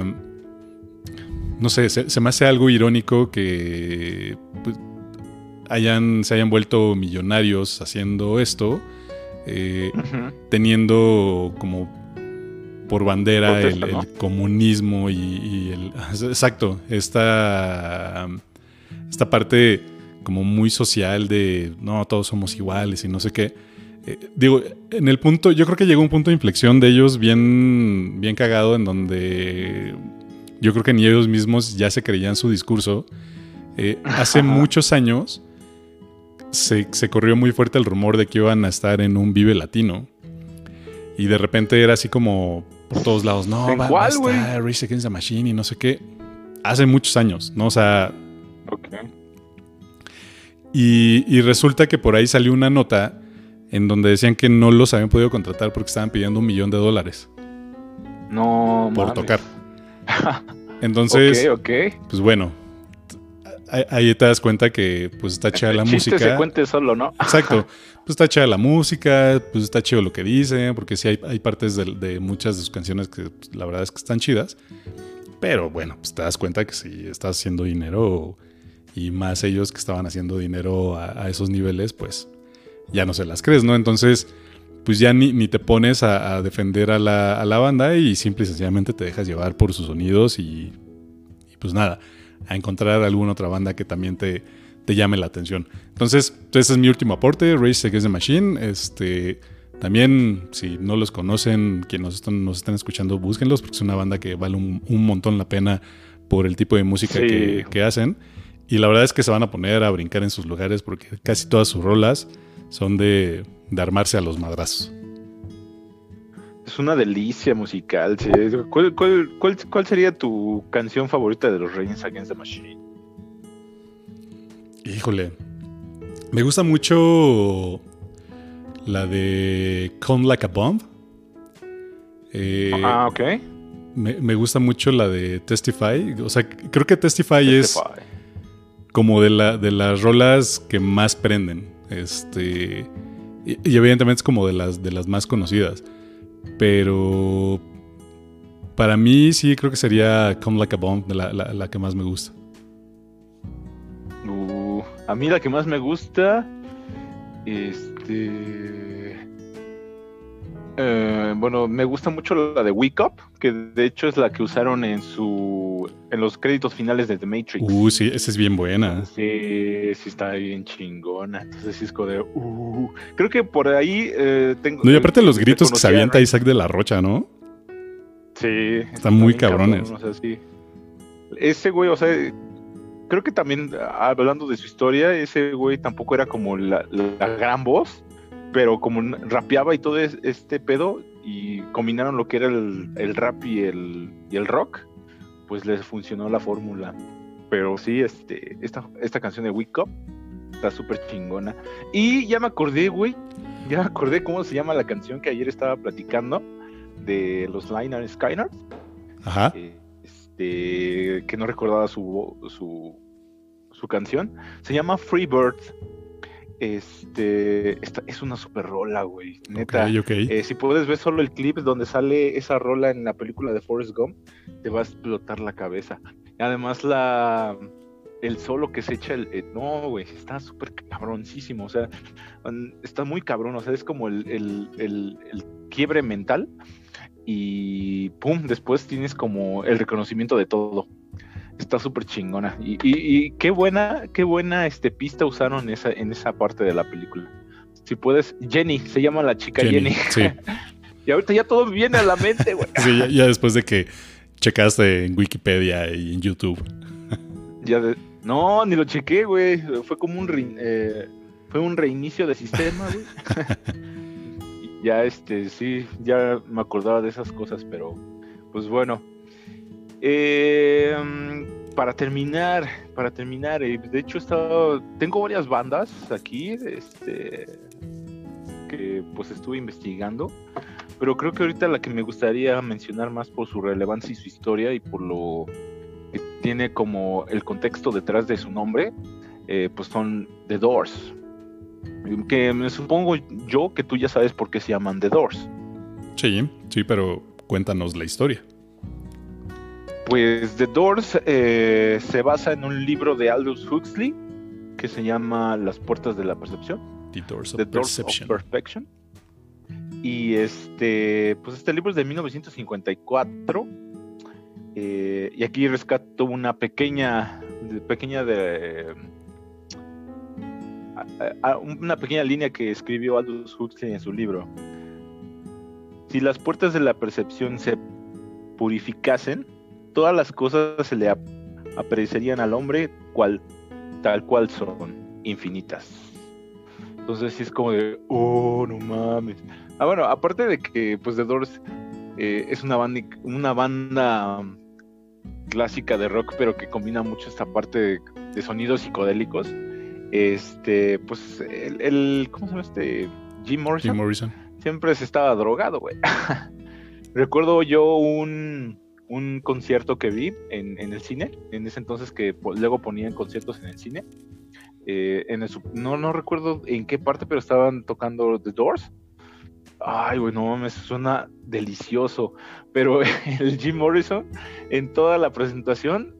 no sé, se, me hace algo irónico que pues, hayan, se hayan vuelto millonarios haciendo esto, eh, teniendo como por bandera el, comunismo y, el... *laughs* Exacto, esta, esta parte como muy social de, no, todos somos iguales y no sé qué. Eh, digo, en el punto, yo creo que llegó un punto de inflexión de ellos bien, bien cagado en donde yo creo que ni ellos mismos ya se creían su discurso. Eh, hace muchos años se, corrió muy fuerte el rumor de que iban a estar en un Vive Latino. Y de repente era así como por todos lados, no, va, a estar Race Against the Machine y no sé qué. Hace muchos años, ¿no? O sea... Y, y resulta que por ahí salió una nota en donde decían que no los habían podido contratar porque estaban pidiendo un millón de dólares. No, por tocar. Entonces, pues bueno, ahí te das cuenta que pues está chida la *laughs* música. se cuente solo, ¿no? Exacto. *laughs* Pues está chida la música, pues está chido lo que dice, porque sí hay, partes de, muchas de sus canciones que pues, la verdad es que están chidas. Pero bueno, pues te das cuenta que si estás haciendo dinero y más ellos que estaban haciendo dinero a esos niveles, pues ya no se las crees, ¿no? Entonces, pues ya ni, te pones a, defender a la, banda y simple y sencillamente te dejas llevar por sus sonidos y, pues nada, a encontrar alguna otra banda que también te, te llame la atención. Entonces, ese es mi último aporte, Race Against the Machine. Este, también, si no los conocen, quienes nos están, nos están escuchando, búsquenlos porque es una banda que vale un, montón la pena por el tipo de música que, que hacen. Y la verdad es que se van a poner a brincar en sus lugares porque casi todas sus rolas son de, armarse a los madrazos. Es una delicia musical. ¿Cuál, sería tu canción favorita de los Reyes Against the Machine? Híjole. Me gusta mucho la de Come Like a Bomb. Eh, ah, ok. Me, gusta mucho la de Testify. O sea, creo que Testify, es como de, la, de las rolas que más prenden. Este. Y, evidentemente es como de las, de las más conocidas. Pero. Para mí sí creo que sería Come Like a Bomb la, la, que más me gusta. Uh, a mí la que más me gusta. Este. Eh, bueno, me gusta mucho la de Wake Up, que de hecho es la que usaron en su en los créditos finales de The Matrix. Uh, sí, esa es bien buena. Sí, sí está bien chingona. Entonces sí es como de, uh, creo que por ahí eh, tengo. No, y aparte los gritos que se avienta Isaac de la Rocha, ¿no? Sí. Están muy cabrones. Ese güey, o sea, creo que también hablando de su historia, ese güey tampoco era como la gran voz pero como rapeaba y todo este pedo y combinaron lo que era el, rap y el, y el rock, pues les funcionó la fórmula. Pero sí, este, esta, esta canción de Wake Up está súper chingona. Y ya me acordé, güey, ya me acordé cómo se llama la canción que ayer estaba platicando de los Liner Skynard. Ajá. Este, que no recordaba su, su, su canción. Se llama Free Bird. Este, esta es una super rola, güey. Neta. Eh, si puedes ver solo el clip donde sale esa rola en la película de Forrest Gump, te va a explotar la cabeza. además la el solo que se echa el, eh, no, güey, está súper cabroncísimo, o sea, está muy cabrón, o sea, es como el, el quiebre mental y pum, después tienes como el reconocimiento de todo está súper chingona. Y, qué buena, qué buena este, pista usaron esa, en esa parte de la película. Si puedes, Jenny, se llama la chica Jenny. *laughs* y ahorita ya todo viene a la mente, güey. *laughs* sí, ya, después de que checaste en Wikipedia y en YouTube. *laughs* ya no, ni lo chequé, güey. Fue como un eh, fue un reinicio de sistema, güey. ya este, sí, ya me acordaba de esas cosas, pero pues bueno, eh, para terminar, para terminar, eh, de hecho tengo varias bandas aquí, este, que pues estuve investigando, pero creo que ahorita la que me gustaría mencionar más por su relevancia y su historia y por lo que tiene como el contexto detrás de su nombre, eh, pues son The Doors. Que me supongo yo que tú ya sabes por qué se llaman The Doors. Sí, sí, pero cuéntanos la historia. Pues The Doors eh, se basa en un libro de Aldous Huxley que se llama Las Puertas de la Percepción. The Doors of, Perfection. Y este, pues este libro es de 1954. Eh, y aquí rescato una pequeña, pequeña de, una pequeña línea que escribió Aldous Huxley en su libro. Si las puertas de la percepción se purificasen, todas las cosas se le aparecerían al hombre cual, tal cual son, infinitas. Entonces sí es como de, oh, no mames. Ah, bueno, aparte de que pues The Doors eh, es una banda, una banda clásica de rock, pero que combina mucho esta parte de, sonidos psicodélicos. Este, pues el, ¿cómo se llama este? Jim Morrison. Jim Morrison. Siempre se estaba drogado, güey. *laughs* Recuerdo yo un, un concierto que vi en, el cine, en ese entonces que luego ponían conciertos en el cine. Eh, en el, no, no recuerdo en qué parte, pero estaban tocando The Doors. Ay, güey, no me suena delicioso. Pero *laughs* el Jim Morrison, en toda la presentación,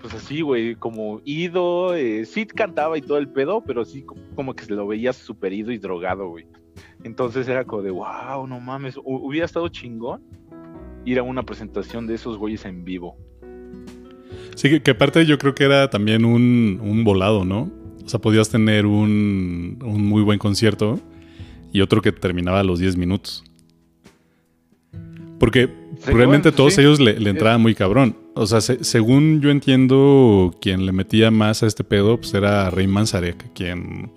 pues así, güey, como ido, eh, sí cantaba y todo el pedo, pero sí como que se lo veía súper ido y drogado, güey. Entonces era como de, wow, no mames, hubiera estado chingón ir a una presentación de esos güeyes en vivo. Sí, que, aparte yo creo que era también un, un, volado, ¿no? O sea, podías tener un, un muy buen concierto y otro que terminaba a los 10 minutos. Porque realmente todos ellos le, entraban muy cabrón. O sea, según yo entiendo, quien le metía más a este pedo pues era Ray Manzarek, quien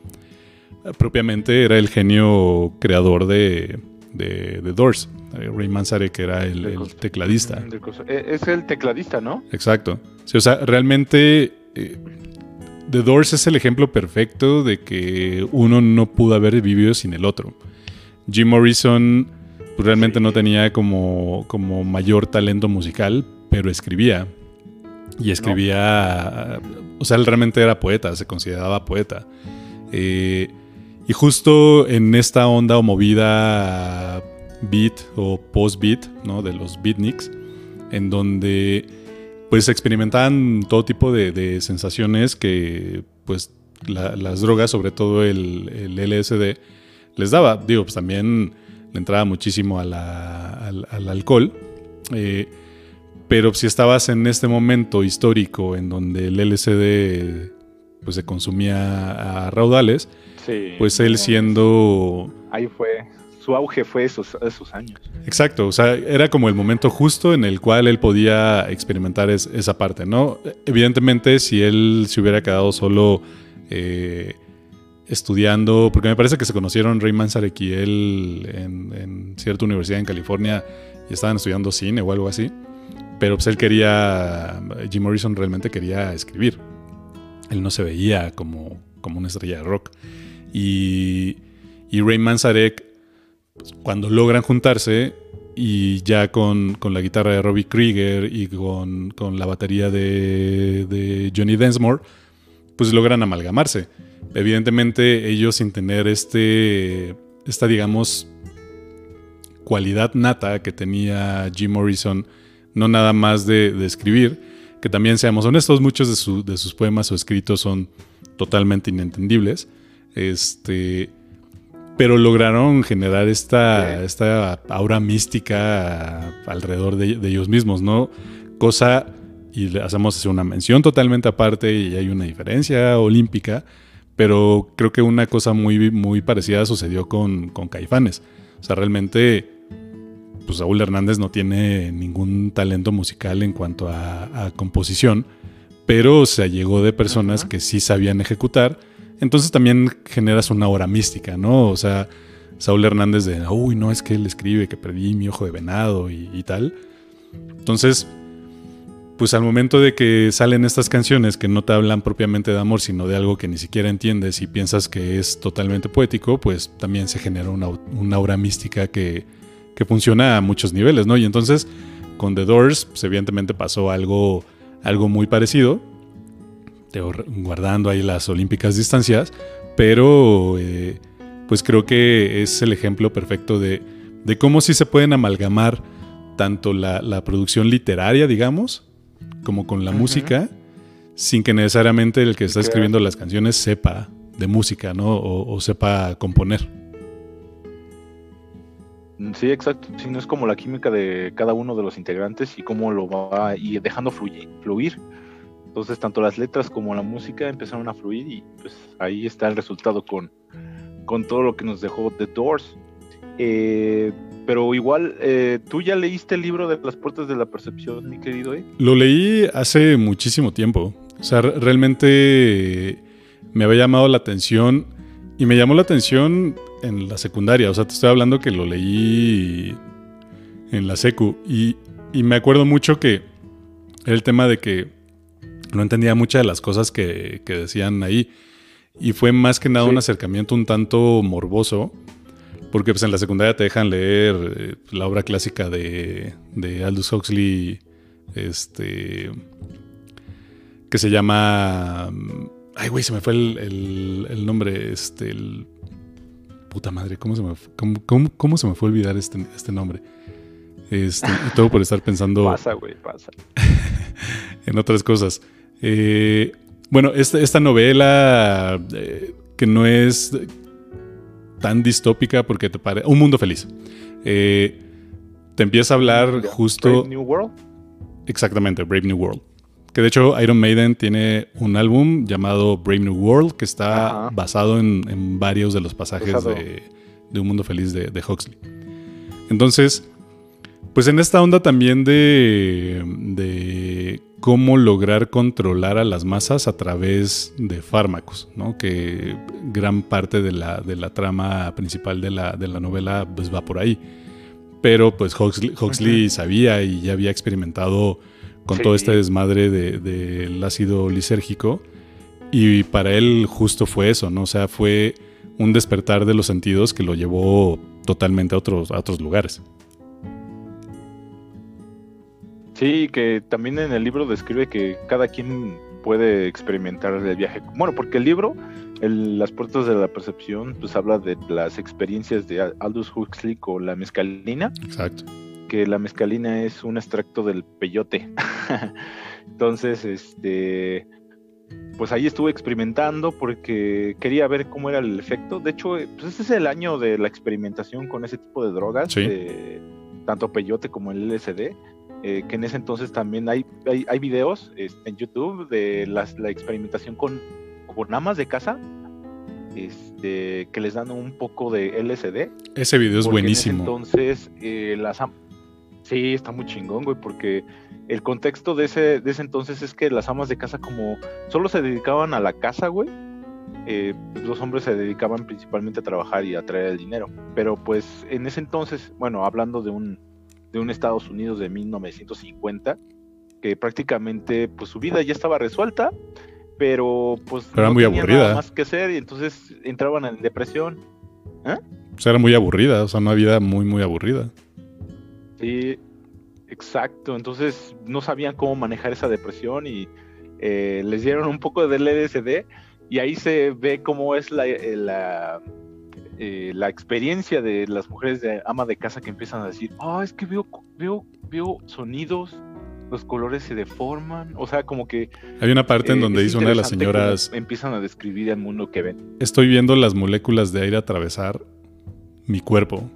propiamente era el genio creador de, de, Doors. Ray Manzarek era el, tecladista. E, es el tecladista, ¿no? Exacto. o sea, realmente eh, The Doors es el ejemplo perfecto de que uno no pudo haber vivido sin el otro. Jim Morrison pues, realmente no tenía como, como mayor talento musical, pero escribía. Y escribía, o sea, él realmente era poeta, se consideraba poeta. Eh, y justo en esta onda o movida beat o post-beat, ¿no? De los beatniks, en donde pues experimentaban todo tipo de, sensaciones que pues las drogas, sobre todo el, LSD, les daba. Digo, pues también le entraba muchísimo al, alcohol. Eh, pero si estabas en este momento histórico en donde el LSD pues, se consumía a raudales, pues él siendo... Ahí fue su auge fue esos, esos años. Exacto, o sea, era como el momento justo en el cual él podía experimentar esa parte, ¿no? Evidentemente, si él se hubiera quedado solo eh, estudiando, porque me parece que se conocieron Ray Manzarek y él en, cierta universidad en California y estaban estudiando cine o algo así, pero pues él quería, Jim Morrison realmente quería escribir. Él no se veía como, como una estrella de rock. Y, y Ray Manzarek cuando logran juntarse y ya con, la guitarra de Robbie Krieger y con, la batería de, Johnny Densmore, pues logran amalgamarse. Evidentemente ellos sin tener este, esta digamos, cualidad nata que tenía Jim Morrison, no nada más de, escribir, que también seamos honestos, muchos de, de sus poemas o escritos son totalmente inentendibles. Este, pero lograron generar esta, esta aura mística alrededor de, ellos mismos, ¿no? Cosa, y hacemos una mención totalmente aparte y hay una diferencia olímpica, pero creo que una cosa muy, muy parecida sucedió con, con Caifanes. O sea, realmente, pues Saúl Hernández no tiene ningún talento musical en cuanto a, composición, pero se allegó de personas que sí sabían ejecutar entonces también generas una hora mística, ¿no? O sea, Saúl Hernández de, uy, no es que él escribe que perdí mi ojo de venado y, tal. Entonces, pues al momento de que salen estas canciones que no te hablan propiamente de amor, sino de algo que ni siquiera entiendes y piensas que es totalmente poético, pues también se genera una, una aura mística que, que, funciona a muchos niveles, ¿no? Y entonces con The Doors, pues evidentemente pasó algo, algo muy parecido guardando ahí las olímpicas distancias, pero eh, pues creo que es el ejemplo perfecto de, cómo sí se pueden amalgamar tanto la, producción literaria, digamos, como con la música, sin que necesariamente el que está escribiendo las canciones sepa de música, ¿no? O, sepa componer. Sí, exacto. Si no es como la química de cada uno de los integrantes y cómo lo va y dejando fluir. fluir. Entonces, tanto las letras como la música empezaron a fluir y pues ahí está el resultado con, con todo lo que nos dejó The Doors. Eh, Pero igual, eh, ¿tú ya leíste el libro de las puertas de la percepción, mi querido? Eh? Lo leí hace muchísimo tiempo. O sea, realmente me había llamado la atención y me llamó la atención en la secundaria. O sea, te estoy hablando que lo leí en la secu. Y, me acuerdo mucho que era el tema de que no entendía muchas de las cosas que, decían ahí. Y fue más que nada un acercamiento un tanto morboso. Porque pues en la secundaria te dejan leer eh, la obra clásica de, de Aldous Huxley. Este. Que se llama. Ay, güey, se me fue el, nombre. Este. El, puta madre, ¿cómo se me, cómo, se me fue a olvidar este, este nombre? Este, y todo por estar pensando. *laughs* Pasa, güey, pasa. *laughs* en otras cosas. Eh, bueno, esta, esta novela eh, que no es tan distópica porque te parece. Un mundo feliz. Eh, te empieza a hablar justo. Brave New World. Exactamente, Brave New World. Que de hecho Iron Maiden tiene un álbum llamado Brave New World que está basado en, varios de los pasajes de, Un Mundo Feliz de, Huxley. Entonces, pues en esta onda también de, de, cómo lograr controlar a las masas a través de fármacos, ¿no? Que gran parte de la, de la trama principal de la, de la novela pues va por ahí. Pero pues Huxley, sabía y ya había experimentado con todo este desmadre del de, ácido lisérgico. Y para él justo fue eso, ¿no? O sea, fue un despertar de los sentidos que lo llevó totalmente a otros, a otros lugares. Sí, que también en el libro describe que cada quien puede experimentar el viaje. Bueno, porque el libro, Las puertas de la percepción, pues habla de las experiencias de Aldous Huxley con la mezcalina. Exacto que la mezcalina es un extracto del peyote. *laughs* Entonces, este, pues ahí estuve experimentando porque quería ver cómo era el efecto. De hecho, pues este es el año de la experimentación con ese tipo de drogas, tanto peyote como el LSD. Eh, que en ese entonces también hay, hay, videos este, en YouTube de la experimentación con, con amas de casa este, que les dan un poco de LSD. Ese video es buenísimo. entonces, eh, las, Sí, está muy chingón, güey, porque el contexto de ese, de ese entonces es que las amas de casa como solo se dedicaban a la casa, güey. Eh, los hombres se dedicaban principalmente a trabajar y a traer el dinero. Pero pues en ese entonces, bueno, hablando de un, de un Estados Unidos de 1950, que prácticamente pues su vida ya estaba resuelta, pero pues era muy aburrida. nada más que hacer y entonces entraban en depresión. ¿Eh? Pues era muy aburrida, o sea, una vida muy, muy aburrida. Sí, exacto. Entonces no sabían cómo manejar esa depresión y eh, les dieron un poco de LSD y ahí se ve cómo es la, eh, la, eh, la, experiencia de las mujeres de ama de casa que empiezan a decir, ah, es que veo, veo, veo sonidos, los colores se deforman, o sea, como que... Hay una parte en donde dice una de las señoras... Empiezan a describir el mundo que ven. Estoy viendo las moléculas de aire atravesar mi cuerpo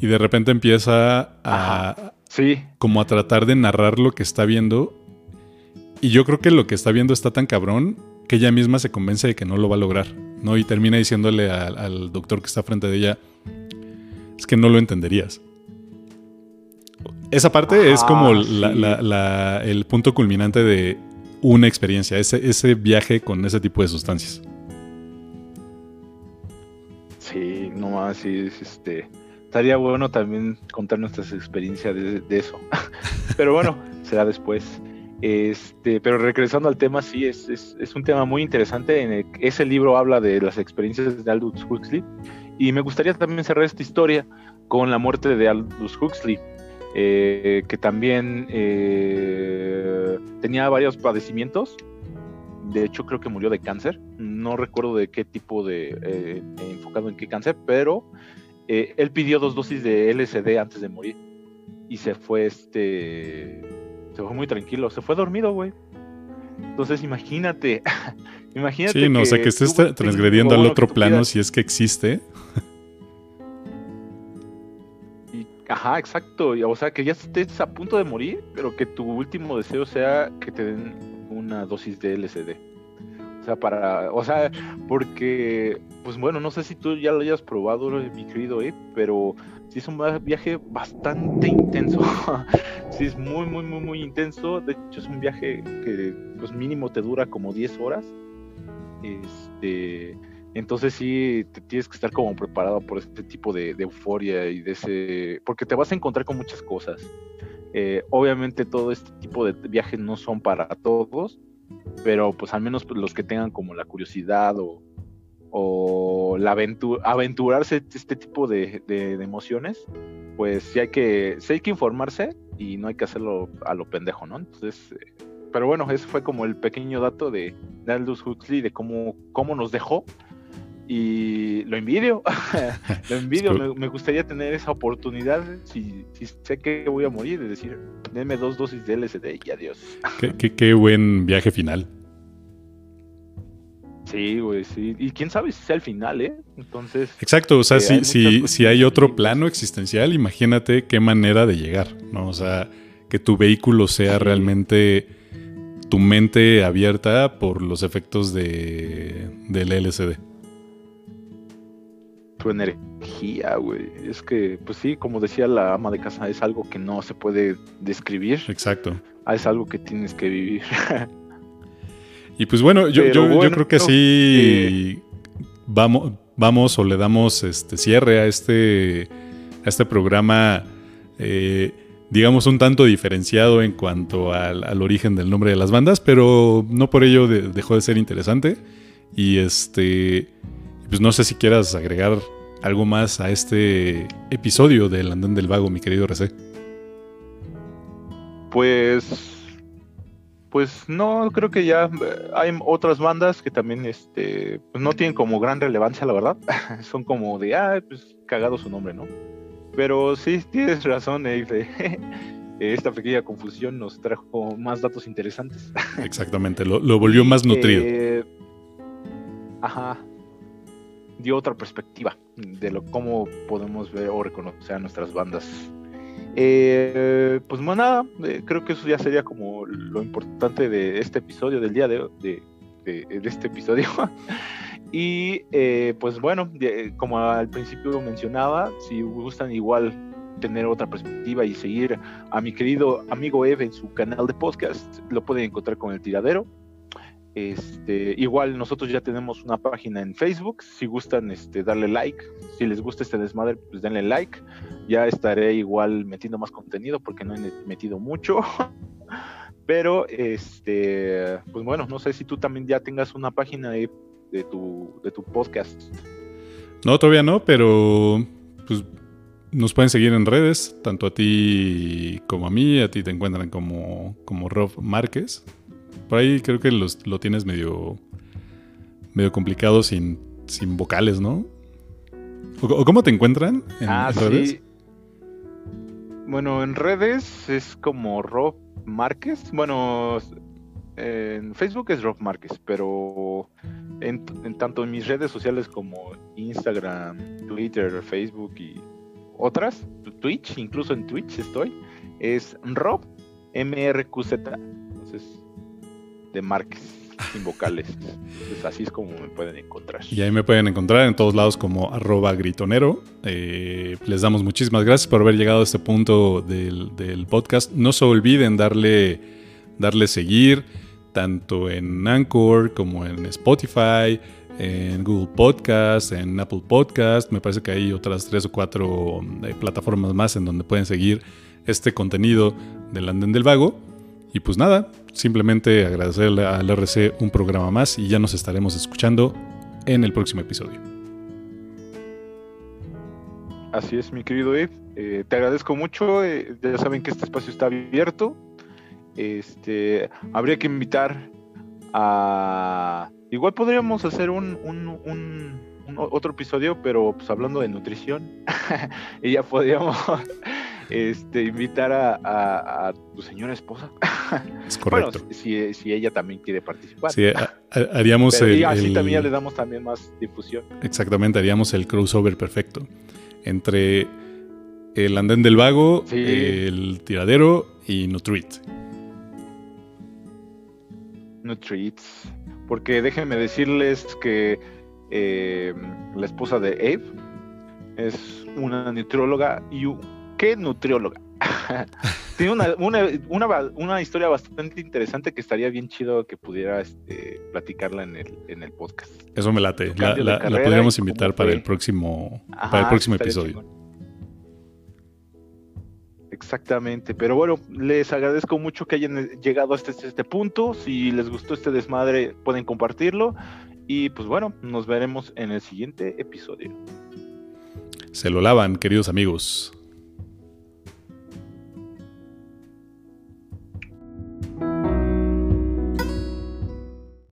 y de repente empieza a sí. como a tratar de narrar lo que está viendo y yo creo que lo que está viendo está tan cabrón que ella misma se convence de que no lo va a lograr, ¿no? Y termina diciéndole al, doctor que está frente de ella, es que no lo entenderías. Esa parte es como el punto culminante de una experiencia, ese, ese viaje con ese tipo de sustancias. Sí, no más, sí, es este estaría bueno también contar nuestras experiencias de, eso. *laughs* pero bueno, será después. Este, pero regresando al tema, sí, es, un tema muy interesante. En ese libro habla de las experiencias de Aldous Huxley. Y me gustaría también cerrar esta historia con la muerte de Aldous Huxley, eh, que también eh, tenía varios padecimientos. De hecho, creo que murió de cáncer. No recuerdo de qué tipo de. Eh, enfocado en qué cáncer, pero él pidió dos dosis de LSD antes de morir. Y se fue este. Se fue muy tranquilo. Se fue dormido, güey. Entonces imagínate. *laughs* imagínate. Sí, no, o sea, que estés transgrediendo al otro plano si es que existe. ajá, exacto. O sea, que ya estés a punto de morir, pero que tu último deseo sea que te den una dosis de LSD. O sea, para. O sea, porque pues bueno, no sé si tú ya lo hayas probado, mi querido Ed, pero sí es un viaje bastante intenso. *laughs* sí es muy, muy, muy, muy intenso. De hecho, es un viaje que pues mínimo te dura como 10 horas. Este, entonces sí te tienes que estar como preparado por este tipo de, euforia y de ese... Porque te vas a encontrar con muchas cosas. Eh, obviamente todo este tipo de viajes no son para todos, pero pues al menos pues, los que tengan como la curiosidad o, o la aventura, aventurarse este tipo de, emociones, pues sí hay que, sí hay que informarse y no hay que hacerlo a lo pendejo, ¿no? Entonces, eh, pero bueno, ese fue como el pequeño dato de Aldous Huxley de cómo, cómo nos dejó y lo envidio, *laughs* lo envidio, me, gustaría tener esa oportunidad si, sé que voy a morir, de decir, denme dos dosis de LSD y adiós. Qué, qué, buen viaje final. Sí, güey, sí. Y quién sabe si sea el final, ¿eh? Entonces. Exacto, o sea, si, si, si hay otro plano existencial, imagínate qué manera de llegar, ¿no? O sea, que tu vehículo sea realmente tu mente abierta por los efectos de, del LSD tu energía, güey. Es que, pues sí, como decía la ama de casa, es algo que no se puede describir. Exacto. Ah, es algo que tienes que vivir. *laughs* y pues bueno, yo, yo, creo que sí vamos, vamos o le damos este cierre a este, a este programa, eh, digamos, un tanto diferenciado en cuanto al, al, origen del nombre de las bandas, pero no por ello dejó de ser interesante. Y este pues no sé si quieras agregar algo más a este episodio del Andén del Vago, mi querido RC. Pues. Pues no, creo que ya eh, hay otras bandas que también este, pues no tienen como gran relevancia, la verdad. *laughs* Son como de, ah, pues cagado su nombre, ¿no? Pero sí, tienes razón, eh, *laughs* esta pequeña confusión nos trajo más datos interesantes. *laughs* Exactamente, lo, volvió más nutrido. Eh, ajá, dio otra perspectiva de lo cómo podemos ver o reconocer a nuestras bandas. Eh, pues bueno, nada, eh, creo que eso ya sería como lo importante de este episodio, del día de, de, de, este episodio. *laughs* y eh, pues bueno, como al principio mencionaba, si gustan igual tener otra perspectiva y seguir a mi querido amigo Eve en su canal de podcast, lo pueden encontrar con el tiradero este, igual nosotros ya tenemos una página en Facebook, si gustan este, darle like, si les gusta este desmadre, pues denle like. Ya estaré igual metiendo más contenido porque no he metido mucho. *laughs* Pero, este, pues bueno, no sé si tú también ya tengas una página de, tu, podcast. No, todavía no, pero pues nos pueden seguir en redes, tanto a ti como a mí, a ti te encuentran como, como Rob Márquez, por ahí creo que lo tienes medio, medio complicado sin, sin vocales, ¿no? ¿O, cómo te encuentran en, ah, redes? Bueno, en redes es como Rob Márquez. Bueno, en Facebook es Rob Márquez, pero en, tanto en mis redes sociales como Instagram, Twitter, Facebook y otras, Twitch, incluso en Twitch estoy, es Rob MRQZ. Entonces, de Márquez, sin vocales. así es como me pueden encontrar. Y ahí me pueden encontrar en todos lados como arroba gritonero. Eh, les damos muchísimas gracias por haber llegado a este punto del, podcast. No se olviden darle, darle seguir tanto en Anchor como en Spotify, en Google Podcast, en Apple Podcast. Me parece que hay otras tres o cuatro eh, plataformas más en donde pueden seguir este contenido del Anden del Vago. Y pues nada, simplemente agradecerle al RC un programa más y ya nos estaremos escuchando en el próximo episodio. Así es, mi querido Ed. Eh, te agradezco mucho. Eh, ya saben que este espacio está abierto. Este, habría que invitar a. Igual podríamos hacer un, otro episodio, pero pues hablando de nutrición. *laughs* y ya podríamos este, invitar a, tu señora esposa. Es *laughs* correcto. Bueno, si, ella también quiere participar. Sí, haríamos el, y así también le damos también más difusión. Exactamente, haríamos el crossover perfecto entre el andén del vago, el tiradero y Nutrit. Nutrit. Porque déjenme decirles que eh, la esposa de Abe. Es una nutrióloga y ¿qué nutrióloga? *laughs* Tiene una, historia bastante interesante que estaría bien chido que pudiera este, platicarla en el, en el podcast. Eso me late. La, podríamos invitar para el próximo, para el próximo episodio. Exactamente, pero bueno, les agradezco mucho que hayan llegado hasta este, este punto. Si les gustó este desmadre, pueden compartirlo. Y pues bueno, nos veremos en el siguiente episodio. Se lo lavan, queridos amigos.